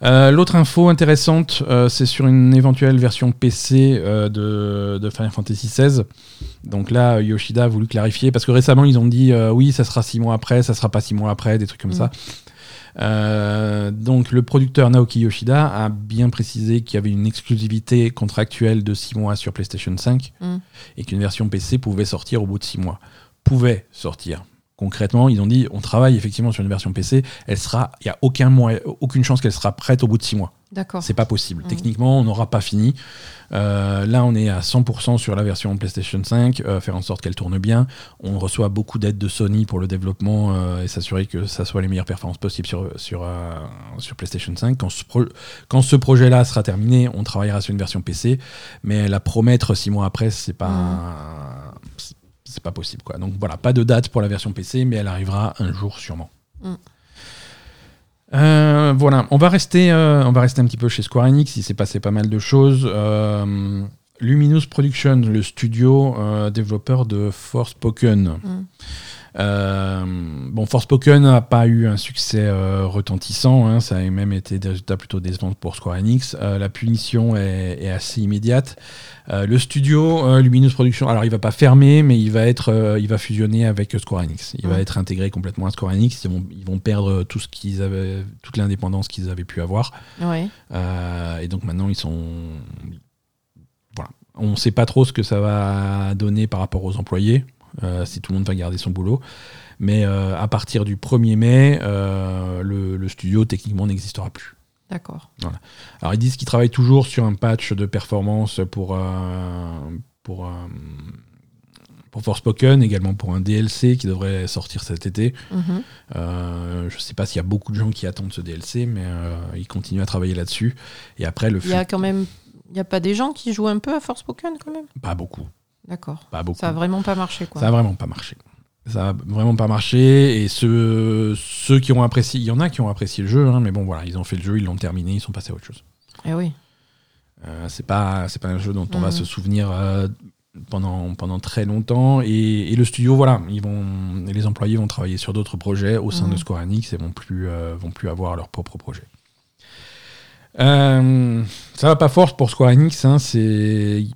Euh, L'autre info intéressante, euh, c'est sur une éventuelle version PC euh, de, de Final Fantasy XVI. Donc là, Yoshida a voulu clarifier parce que récemment ils ont dit oui, ça sera six mois après, ça sera pas six mois après, des trucs comme Mm. ça. Donc le producteur Naoki Yoshida a bien précisé qu'il y avait une exclusivité contractuelle de six mois sur PlayStation 5 Mm. et qu'une version PC pouvait sortir au bout de six mois. Pouvait sortir. Concrètement, ils ont dit on travaille effectivement sur une version PC, elle sera, il y a aucun moyen, aucune chance qu'elle sera prête au bout de six mois. D'accord. C'est pas possible. Mhm. Techniquement, on n'aura pas fini. Euh, là, on est à 100% sur la version PlayStation 5, euh, faire en sorte qu'elle tourne bien. On reçoit beaucoup d'aide de Sony pour le développement euh, et s'assurer que ça soit les meilleures performances possibles sur, sur, sur PlayStation 5. Quand ce, pro- quand ce projet-là sera terminé, on travaillera sur une version PC, mais la promettre six mois après, c'est pas. C'est pas possible quoi. Donc voilà, pas de date pour la version PC, mais elle arrivera un jour sûrement. Mm. Euh, voilà, on va rester, euh, on va rester un petit peu chez Square Enix. Il s'est passé pas mal de choses. Euh, Luminous Production, le studio développeur de Forspoken. Mm. Euh, bon, Forspoken n'a pas eu un succès euh, retentissant. hein. ça a même été des résultats plutôt décevants pour Square Enix. Euh, la punition est, est assez immédiate. Euh, le studio Luminous Production, alors il va pas fermer, mais il va être, il va fusionner avec Square Enix. Il va être intégré complètement à Square Enix. Ils vont, ils vont perdre tout ce qu'ils avaient, toute l'indépendance qu'ils avaient pu avoir. Ouais. Euh, et donc maintenant, ils sont. Voilà. On ne sait pas trop ce que ça va donner par rapport aux employés, si tout le monde va garder son boulot. Mais euh, à partir du 1er mai, euh, le, le studio techniquement n'existera plus. D'accord. Alors ils disent qu'ils travaillent toujours sur un patch de performance pour, euh, pour, euh, pour Forspoken, également pour un DLC qui devrait sortir cet été. Mhm. Euh, je ne sais pas s'il y a beaucoup de gens qui attendent ce DLC, mais euh, ils continuent à travailler là-dessus. Et après, le Il y a quand même. Il n'y a pas des gens qui jouent un peu à Forspoken quand même? Pas beaucoup. D'accord. Pas beaucoup. Ça a vraiment pas marché quoi. Ça a vraiment pas marché. Ça a vraiment pas marché. Et ceux, ceux qui ont apprécié, il y en a qui ont apprécié le jeu, hein, mais bon, voilà, ils ont fait le jeu, ils l'ont terminé, ils sont passés à autre chose. Eh oui. Euh, c'est pas, c'est pas un jeu dont on Mhm. va se souvenir euh, pendant, pendant très longtemps. Et, et le studio, voilà, ils vont, les employés vont travailler sur d'autres projets au sein Mhm. de Square Enix et vont plus, euh, vont plus avoir leur propre projet. Euh, ça va pas fort pour Square Enix, hein, c'est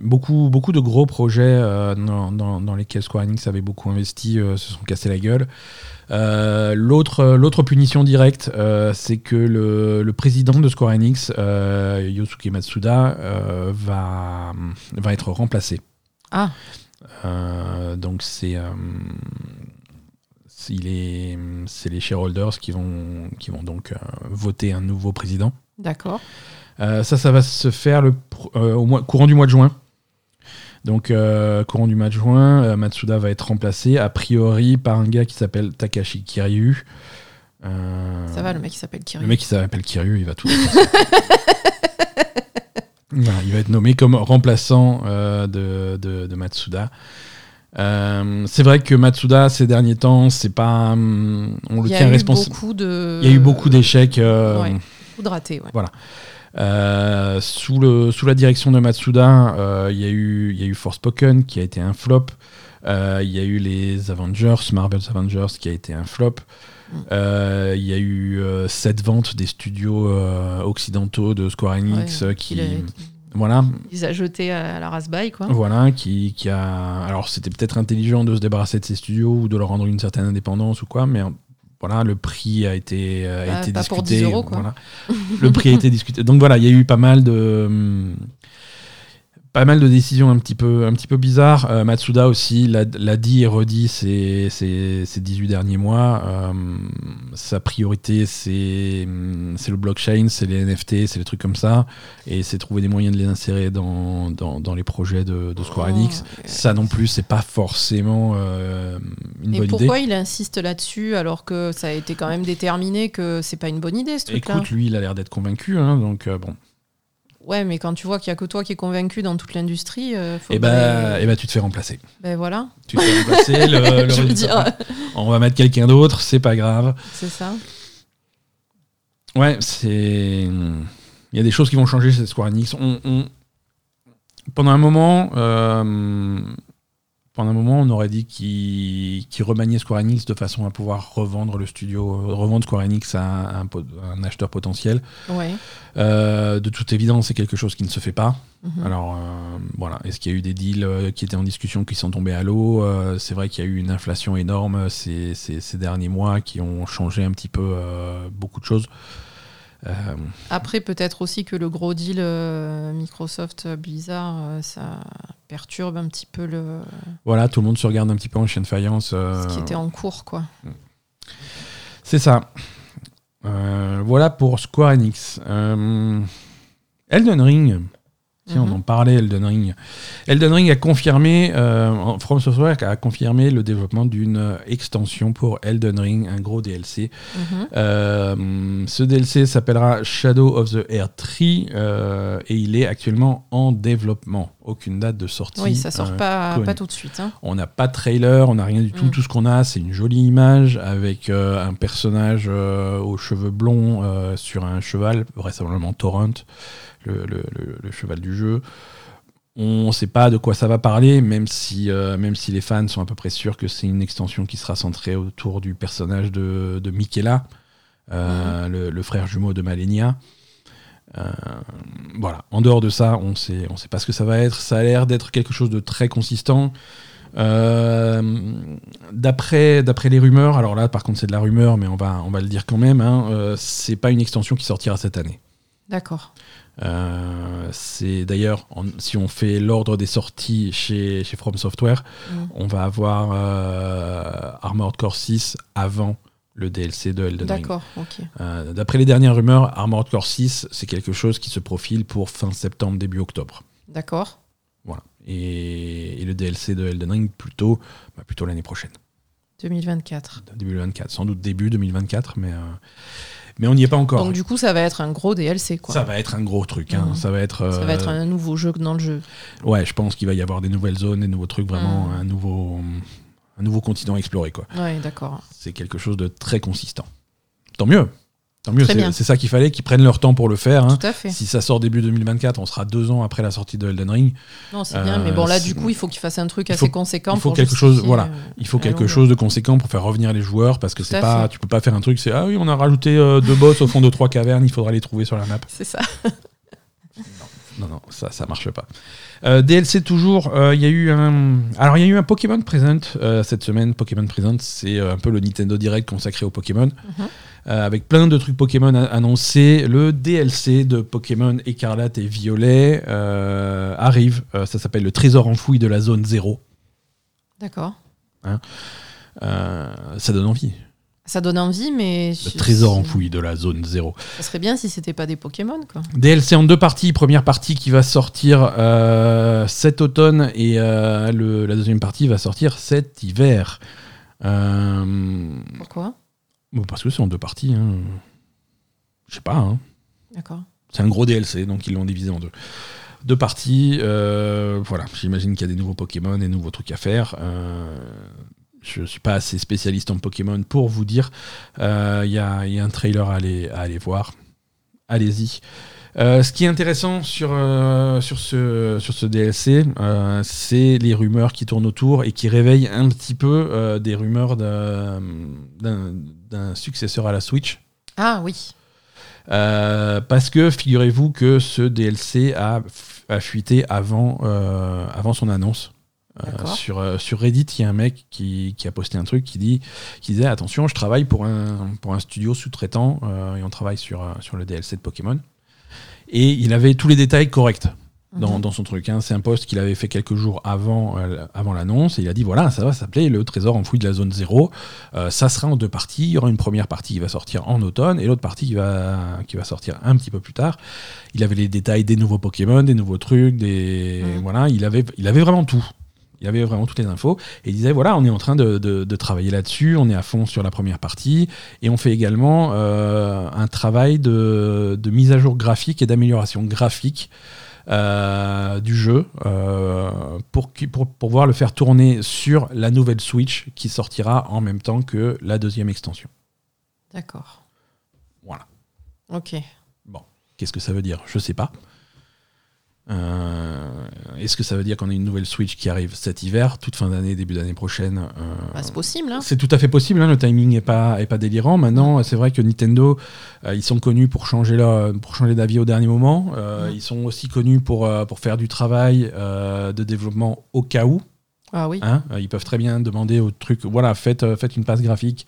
beaucoup, beaucoup de gros projets euh, dans, dans- dans lesquels Square Enix avait beaucoup investi euh, se sont cassés la gueule. Euh, L'autre punition directe, c'est que le, le président de Square Enix, Yosuke Matsuda, va, va être remplacé. Ah, donc c'est il est- c'est les shareholders qui vont, qui vont donc voter un nouveau président. d'accord. Euh, ça, ça va se faire le, euh, au mois, courant du mois de juin. Donc, euh, courant du mois de juin, euh, Matsuda va être remplacé, a priori, par un gars qui s'appelle Takashi Kiryu. Euh, Ça va, le mec il s'appelle Kiryu. le mec qui s'appelle Kiryu, il va tout. Voilà, il va être nommé comme remplaçant euh, de, de- de Matsuda. Euh, c'est vrai que Matsuda, ces derniers temps, c'est pas. hum, on le tient responsable. de. Il y a eu beaucoup d'échecs. Ouais. Beaucoup de ratés, ouais. Euh, sous, le, sous la direction de Matsuda, euh, il y, a eu- y a eu Forspoken qui a été un flop. Euh, Il y a eu les Avengers, Marvel's Avengers qui a été un flop. Il y a eu cette vente des studios occidentaux de Square Enix Ouais, qui, qu'il a- voilà, Il a jeté à la raspberry, quoi. voilà, qui, qui a. Alors c'était peut-être intelligent de se débarrasser de ces studios ou de leur rendre une certaine indépendance ou quoi, mais voilà, le prix a été, euh, a Bah, été discuté. pour 10 euros, quoi. voilà. le prix a été discuté. Donc voilà, il y a eu pas mal de. Pas mal de décisions un petit peu, un petit peu bizarres. Euh, Matsuda aussi l'a dit et redit ces, ces, ces 18 derniers mois. Euh, sa priorité, c'est le blockchain, c'est les NFT, c'est les trucs comme ça. Et c'est trouver des moyens de les insérer dans, dans, dans les projets de, de Square Enix. Oh, Ça non plus, c'est pas forcément euh, une Et bonne idée. pourquoi il insiste là-dessus alors que ça a été quand même déterminé que c'est pas une bonne idée ce truc-là? Écoute, lui, il a l'air d'être convaincu, hein, donc bon. Ouais, mais quand tu vois qu'il n'y a que toi qui es convaincu dans toute l'industrie, euh, et bah, et bah, tu te fais remplacer. Ben voilà. Tu te fais remplacer. le, le résultat- dire. On va mettre quelqu'un d'autre, c'est pas grave. C'est ça. Ouais, c'est. Il y a des choses qui vont changer chez Square Enix. On, on- Pendant un moment, euh, pendant un moment, on aurait dit qu'ils remaniaient Square Enix de façon à pouvoir revendre le studio, revendre Square Enix à un, acheteur potentiel. Ouais. Euh, de toute évidence, c'est quelque chose qui ne se fait pas. Mhm. Alors euh, voilà, est-ce qu'il y a eu des deals euh, qui étaient en discussion qui sont tombés à l'eau? Euh, C'est vrai qu'il y a eu une inflation énorme ces, ces- ces derniers mois qui ont changé un petit peu beaucoup de choses. Euh, Après, peut-être aussi que le gros deal euh, Microsoft Blizzard, euh, ça perturbe un petit peu le voilà, tout le monde se regarde un petit peu en chien de faïence. ce qui était en cours, quoi. C'est ça. Euh, voilà pour Square Enix. Euh, Elden Ring. Tiens, Mhm. on en parlait, Elden Ring. Elden Ring a confirmé, euh, From Software a confirmé le développement d'une euh, extension pour Elden Ring, un gros DLC. Mhm. Euh, ce DLC s'appellera Shadow of the Air Tree euh, et il est actuellement en développement. Aucune date de sortie. Oui, ça sort pas, tout de suite. hein. On n'a pas de trailer, on n'a rien du tout. Mm. Tout ce qu'on a, c'est une jolie image avec un personnage aux cheveux blonds sur un cheval, vraisemblablement Torrent, le, le- le- le cheval du jeu. On ne sait pas de quoi ça va parler, même si, euh, même si les fans sont à peu près sûrs que c'est une extension qui sera centrée autour du personnage de, de Michaela, euh, le, le frère jumeau de Malenia. Euh, voilà. En dehors de ça, on sait, on sait pas ce que ça va être. Ça a l'air d'être quelque chose de très consistant. D'après, d'après les rumeurs, alors là, par contre, c'est de la rumeur, mais on va, on va le dire quand même. Hein, c'est pas une extension qui sortira cette année. D'accord. Euh, c'est d'ailleurs, si on fait l'ordre des sorties chez, chez From Software, Mm. on va avoir euh, Armored Core 6 avant le DLC de Elden Ring. D'accord, ok. Euh, D'après les dernières rumeurs, Armored Core 6, c'est quelque chose qui se profile pour fin septembre, début octobre. D'accord. Voilà. Et, et le DLC de Elden Ring plutôt, bah, plutôt l'année prochaine, 2024. début 2024. Sans doute début 2024, mais, mais on n'y est pas encore. Donc du coup, ça va être un gros DLC, quoi. ça va être un gros truc. hein. Mhm. Ça va être. Ça va euh, être un nouveau jeu dans le jeu. Ouais, je pense qu'il va y avoir des nouvelles zones, des nouveaux trucs, vraiment Mhm. un nouveau, un nouveau continent à explorer. Quoi. Ouais, d'accord. C'est quelque chose de très consistant. Tant mieux. Tant mieux. C'est ça qu'il fallait, qu'ils prennent leur temps pour le faire. hein. Tout à fait. Si ça sort début 2024, on sera deux ans après la sortie de Elden Ring. Non, c'est bien, Euh, mais bon, là, du coup, il faut qu'il fasse un truc assez faut- conséquent il faut pour quelque chose, voilà. euh, Il faut quelque chose de conséquent pour faire revenir les joueurs parce que c'est pas, fait. tu peux pas faire un truc, c'est ah oui, on a rajouté euh, deux boss au fond de trois cavernes, il faudra les trouver sur la map. C'est ça. Non, non, ça, ça marche pas. Euh, DLC toujours, euh, il y a eu un, alors il y a eu un Pokémon Present euh, cette semaine. Pokémon Present, c'est euh, un peu le Nintendo Direct consacré au Pokémon, Mhm. Euh, avec plein de trucs Pokémon annoncés. Le DLC de Pokémon Écarlate et Violet euh, arrive. Euh, ça s'appelle le Trésor enfoui de la zone 0. D'accord. Euh, ça donne envie. Ça donne envie, mais. Le Trésor enfoui de la zone 0. Ça serait bien si c'était pas des Pokémon, quoi. DLC en deux parties. Première partie qui va sortir euh, cet automne et euh, le- la deuxième partie va sortir cet hiver. Euh, Pourquoi? Bon, parce que c'est en deux parties. hein. Je sais pas. hein. D'accord. C'est un gros DLC, donc ils l'ont divisé en deux. Deux parties. euh, voilà, j'imagine qu'il y a des nouveaux Pokémon, des nouveaux trucs à faire. Euh, je suis pas assez spécialiste en Pokémon pour vous dire. Euh, Il y, a, il y a un trailer à aller, à aller voir. Allez-y. Euh, ce qui est intéressant sur, euh, sur, ce, sur ce DLC, euh, c'est les rumeurs qui tournent autour et qui réveillent un petit peu euh, des rumeurs d'un successeur à la Switch. Ah oui. Euh, parce que figurez-vous que ce DLC a, a fuité avant, euh, avant son annonce. Euh, sur, euh, sur Reddit, il y a un mec qui, qui a posté un truc qui, dit, qui disait Attention, je travaille pour un, pour un studio sous-traitant euh, et on travaille sur, sur le DLC de Pokémon. Et il avait tous les détails corrects dans, Mhm. dans son truc. hein. C'est un post qu'il avait fait quelques jours avant, avant l'annonce. Et il a dit voilà, ça va s'appeler le trésor enfoui de la zone 0. Euh, ça sera en deux parties. Il y aura une première partie qui va sortir en automne et l'autre partie qui va, qui va sortir un petit peu plus tard. Il avait les détails des nouveaux Pokémon, des nouveaux trucs, des Mhm. voilà. Il avait, il avait vraiment tout. Il y avait vraiment toutes les infos. Et il disait voilà, on est en train de, de- de travailler là-dessus, on est à fond sur la première partie. Et on fait également euh, un travail de, de mise à jour graphique et d'amélioration graphique euh, du jeu euh, pour, pour pouvoir le faire tourner sur la nouvelle Switch qui sortira en même temps que la deuxième extension. D'accord. Voilà. Ok. Qu'est-ce que ça veut dire? Je sais pas. Euh, Est-ce que ça veut dire qu'on a une nouvelle Switch qui arrive cet hiver, toute fin d'année, début d'année prochaine euh, Bah, c'est possible. Hein. C'est tout à fait possible, hein, le timing n'est pas, est pas délirant. Maintenant, c'est vrai que Nintendo, euh, ils sont connus pour changer, leur, pour changer d'avis au dernier moment. Ils sont aussi connus pour, pour faire du travail de développement au cas où. Ah oui. hein. Ils peuvent très bien demander au truc, voilà, faites, faites une passe graphique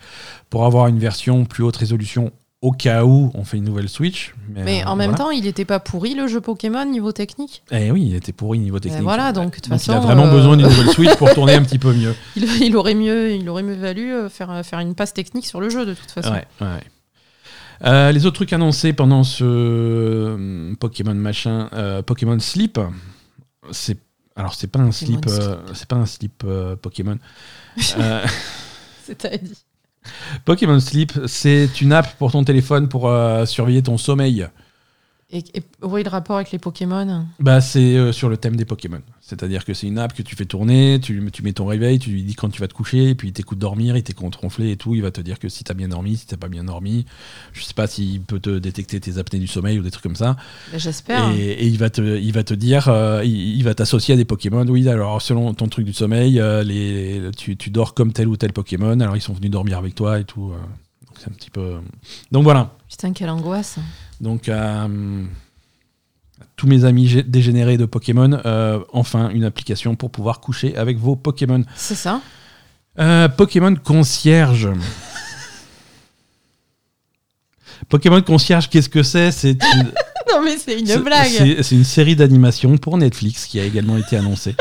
pour avoir une version plus haute résolution au cas où on fait une nouvelle Switch. Mais euh, en même voilà. temps, il était pas pourri le jeu Pokémon niveau technique? Eh oui, il était pourri niveau technique. voilà, donc, de toute façon, il a vraiment euh, besoin d'une nouvelle Switch pour tourner un petit peu mieux. Il, il aurait mieux, il aurait mieux valu euh, faire, faire une passe technique sur le jeu de toute façon. Ouais, ouais. Euh, les autres trucs annoncés pendant ce Pokémon machin, Pokémon Sleep, c'est alors c'est pas un Pokémon slip, c'est pas un slip Pokémon. Euh, C'est-à-dire. Pokémon Sleep, c'est une app pour ton téléphone pour euh, surveiller ton sommeil. Et, et où est le rapport avec les Pokémon? Bah, c'est euh, sur le thème des Pokémon. C'est-à-dire que c'est une app que tu fais tourner, tu, tu mets ton réveil, tu lui dis quand tu vas te coucher, et puis il t'écoute dormir, il t'écoute ronfler et tout. Il va te dire que si t'as bien dormi, si t'as pas bien dormi. Je sais pas s'il peut te détecter tes apnées du sommeil ou des trucs comme ça. Bah, J'espère. Et, et il va te, il va te dire, euh, il, il va t'associer à des Pokémon. Oui, alors selon ton truc du sommeil, euh, les, tu, tu dors comme tel ou tel Pokémon. Alors ils sont venus dormir avec toi et tout. Donc c'est un petit peu. Donc voilà. Putain, quelle angoisse. Donc euh, à tous mes amis gé- dégénérés de Pokémon, euh, enfin une application pour pouvoir coucher avec vos Pokémon. C'est ça Euh, Pokémon Concierge. Pokémon Concierge, qu'est-ce que c'est? C'est une, Non, mais c'est une blague. c'est- une série d'animation pour Netflix qui a également été annoncée.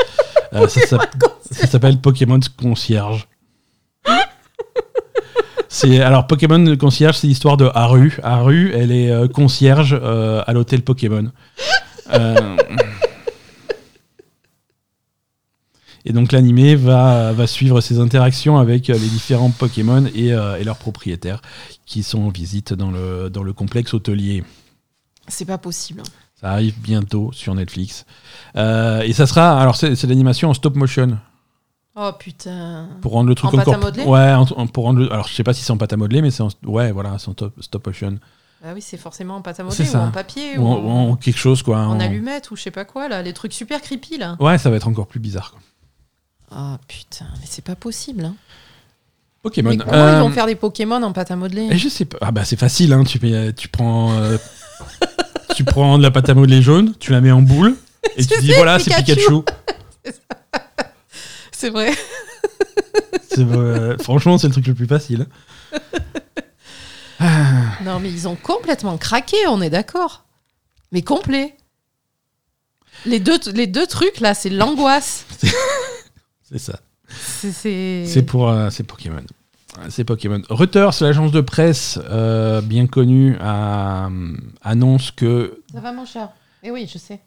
Euh, ça s'appelle Pokémon Concierge. C'est alors Pokémon Concierge, c'est l'histoire de Haru. Haru, elle est euh, concierge euh, à l'hôtel Pokémon. Euh, Et donc l'animé va, va suivre ses interactions avec les différents Pokémon et, euh, et leurs propriétaires qui sont en visite dans le, dans le complexe hôtelier. C'est pas possible. Ça arrive bientôt sur Netflix. Euh, et ça sera. Alors, c'est c'est l'animation en stop motion. Oh putain. Pour rendre le truc En pâte encore. à modeler? Ouais, en- en- pour rendre le- Alors, je sais pas si c'est en pâte à modeler, mais c'est en. Ouais, voilà, c'est en stop, stop motion. Bah oui, c'est forcément en pâte à modeler ou en papier Ou ou, en, ou en quelque chose, quoi. en allumette ou je sais pas quoi là, les trucs super creepy là. Ouais, ça va être encore plus bizarre. Quoi. Oh putain, mais c'est pas possible. Hein. Pokémon. Mais comment Euh, ils vont faire des Pokémon en pâte à modeler? et je sais pas. Ah, bah, c'est facile, hein. Tu, tu prends. euh, tu prends de la pâte à modeler jaune, tu la mets en boule, et tu C'est dis voilà, c'est Pikachu. Pikachu. C'est vrai. C'est, euh, franchement, c'est le truc le plus facile. Non mais ils ont complètement craqué, on est d'accord. Mais complet. Les deux, les deux trucs là, c'est l'angoisse. C'est ça. C'est- C'est C'est pour euh, c'est Pokémon. C'est Pokémon. Reuters, l'agence de presse euh, bien connue, a- annonce que, Ça va mon cher. Eh oui, je sais.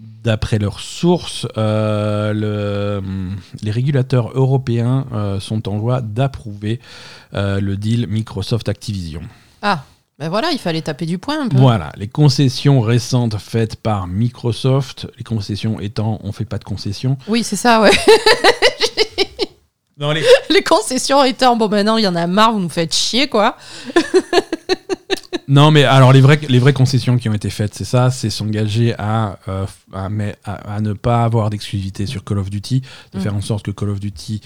D'après leurs sources, euh, le- les régulateurs européens euh, sont en voie d'approuver euh, le deal Microsoft-Activision. Ah, ben voilà, il fallait taper du poing un peu. Voilà, les concessions récentes faites par Microsoft, les concessions étant on fait pas de concessions. Oui, c'est ça, ouais. Non, les, Les concessions étant, bon maintenant il y en a marre, vous nous faites chier quoi. Non, mais alors les vraies, les vraies concessions qui ont été faites, c'est ça, c'est s'engager à, euh, à, mais- à- à ne pas avoir d'exclusivité sur Call of Duty, de Mm. faire en sorte que Call of Duty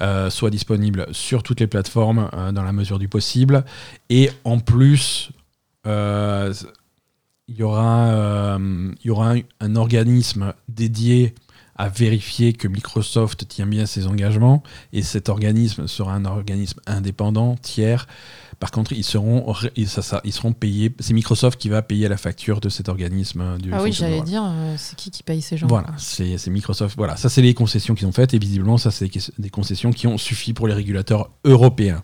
euh, soit disponible sur toutes les plateformes euh, dans la mesure du possible. Et en plus, euh, il y aura, euh, il y aura un, un organisme dédié à vérifier que Microsoft tient bien ses engagements. Et cet organisme sera un organisme indépendant, tiers. Par contre, ils seront, ils, ça- ça- ils seront payés. C'est Microsoft qui va payer la facture de cet organisme. euh, Du Ah oui, j'allais dire, euh, c'est qui qui paye ces gens Voilà, c'est Microsoft. Voilà, ça c'est les concessions qu'ils ont faites et visiblement ça c'est des- des concessions qui ont suffi pour les régulateurs européens.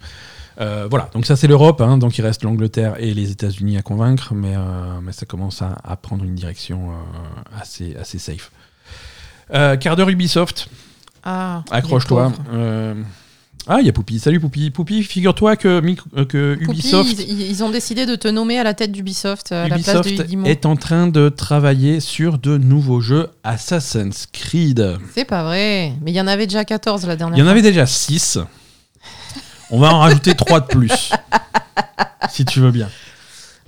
Euh, voilà, donc ça c'est l'Europe, hein, donc il reste l'Angleterre et les États-Unis à convaincre, mais, euh, mais ça commence à, à prendre une direction euh, assez, assez safe. Euh, quart d'heure Ubisoft. Ah. Accroche-toi. Euh, Ah, il y a Poupy. Salut Poupy. Poupy, figure-toi que, euh, que Ubisoft, ils, ils ont décidé de te nommer à la tête d'Ubisoft à la place de Ubisoft est en train de travailler sur de nouveaux jeux Assassin's Creed. C'est pas vrai. Mais il y en avait déjà 14 la dernière Il y en fois. avait déjà 6. On va en rajouter 3 de plus. si tu veux bien.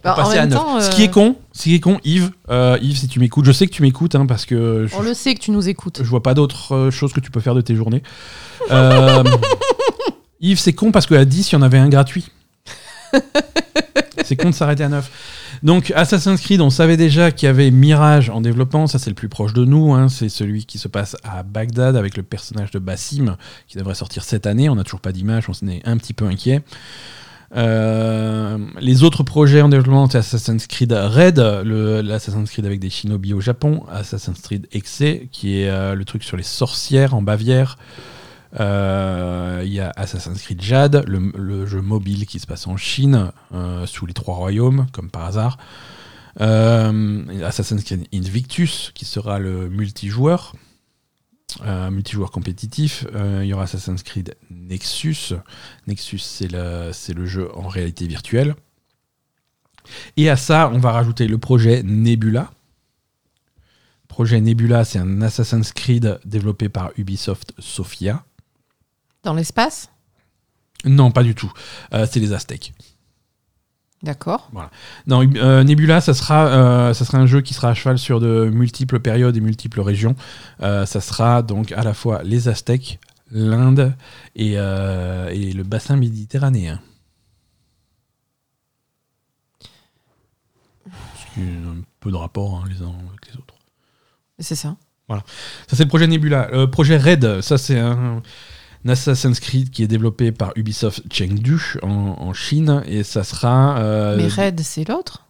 Bah, Passer à même 9. temps, Ce euh, qui est con, ce qui est con, Yves, euh, Yves, si tu m'écoutes, je sais que tu m'écoutes hein, parce que je, On le sait que tu nous écoutes. je vois pas d'autre euh, chose que tu peux faire de tes journées. Euh, Yves, c'est con parce qu'à 10, il y en avait un gratuit. c'est con de s'arrêter à 9. Donc, Assassin's Creed, on savait déjà qu'il y avait Mirage en développement. Ça, c'est le plus proche de nous. hein. C'est celui qui se passe à Bagdad avec le personnage de Bassim qui devrait sortir cette année. On n'a toujours pas d'image, on s'en est un petit peu inquiet. Euh, les autres projets en développement, c'est Assassin's Creed Red, l'Assassin's Creed avec des shinobi au Japon, Assassin's Creed Exe, qui est euh, le truc sur les sorcières en Bavière. Euh, Il y a Assassin's Creed Jade, le, jeu mobile qui se passe en Chine, sous les trois royaumes, comme par hasard. Assassin's Creed Invictus, qui sera le multijoueur, euh, multijoueur compétitif. Euh, Il y aura Assassin's Creed Nexus. Nexus, c'est le, jeu en réalité virtuelle. Et à ça, on va rajouter le projet Nebula. Projet Nebula, c'est un Assassin's Creed développé par Ubisoft Sophia. Dans l'espace? Non, pas du tout. Euh, c'est les Aztèques. D'accord. Non, euh, Nebula, ça sera, euh, ça sera un jeu qui sera à cheval sur de multiples périodes et multiples régions. Euh, ça sera donc à la fois les Aztèques, l'Inde et, et le bassin méditerranéen. Ce qui a un peu de rapport hein, les uns avec les autres. C'est ça. Ça, c'est le projet Nebula. Euh, projet Red, ça, c'est un Assassin's Creed qui est développé par Ubisoft Chengdu en, en Chine. Et ça sera. euh, Mais Red, c'est l'autre?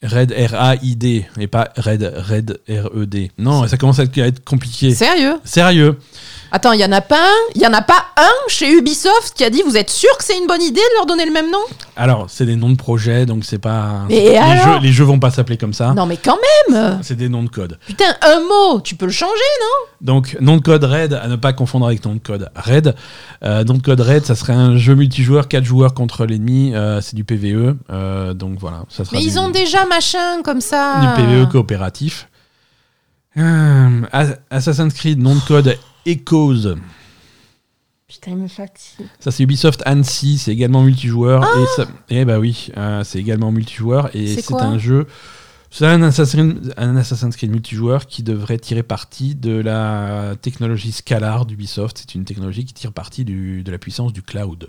Red R-A-I-D et pas Red Red R-E-D. Non, ça commence à être, à être compliqué. Sérieux? Sérieux. Attends, il y en a pas un Il y en a pas un chez Ubisoft qui a dit vous êtes sûr que c'est une bonne idée de leur donner le même nom? Alors, c'est des noms de projets, donc c'est pas. Les, alors? jeux, les jeux vont pas s'appeler comme ça. Non mais quand même C'est des noms de code. Putain, un mot, tu peux le changer Donc, nom de code Red, à ne pas confondre avec nom de code Red. Euh, nom de code Red, ça serait un jeu multijoueur, 4 joueurs contre l'ennemi. euh, c'est du PVE. euh, donc voilà, ça sera Mais du, ils ont déjà machin comme ça. du PVE coopératif. As- Assassin's Creed, nom de code Echoes. Putain, il me fatigue. Ça c'est Ubisoft Annecy, c'est également multijoueur et ça, eh bah oui, euh, c'est également multijoueur et C'est un jeu, c'est un Assassin's, un Assassin's Creed multijoueur qui devrait tirer parti de la technologie Scalar d'Ubisoft. C'est une technologie qui tire parti du- de la puissance du cloud.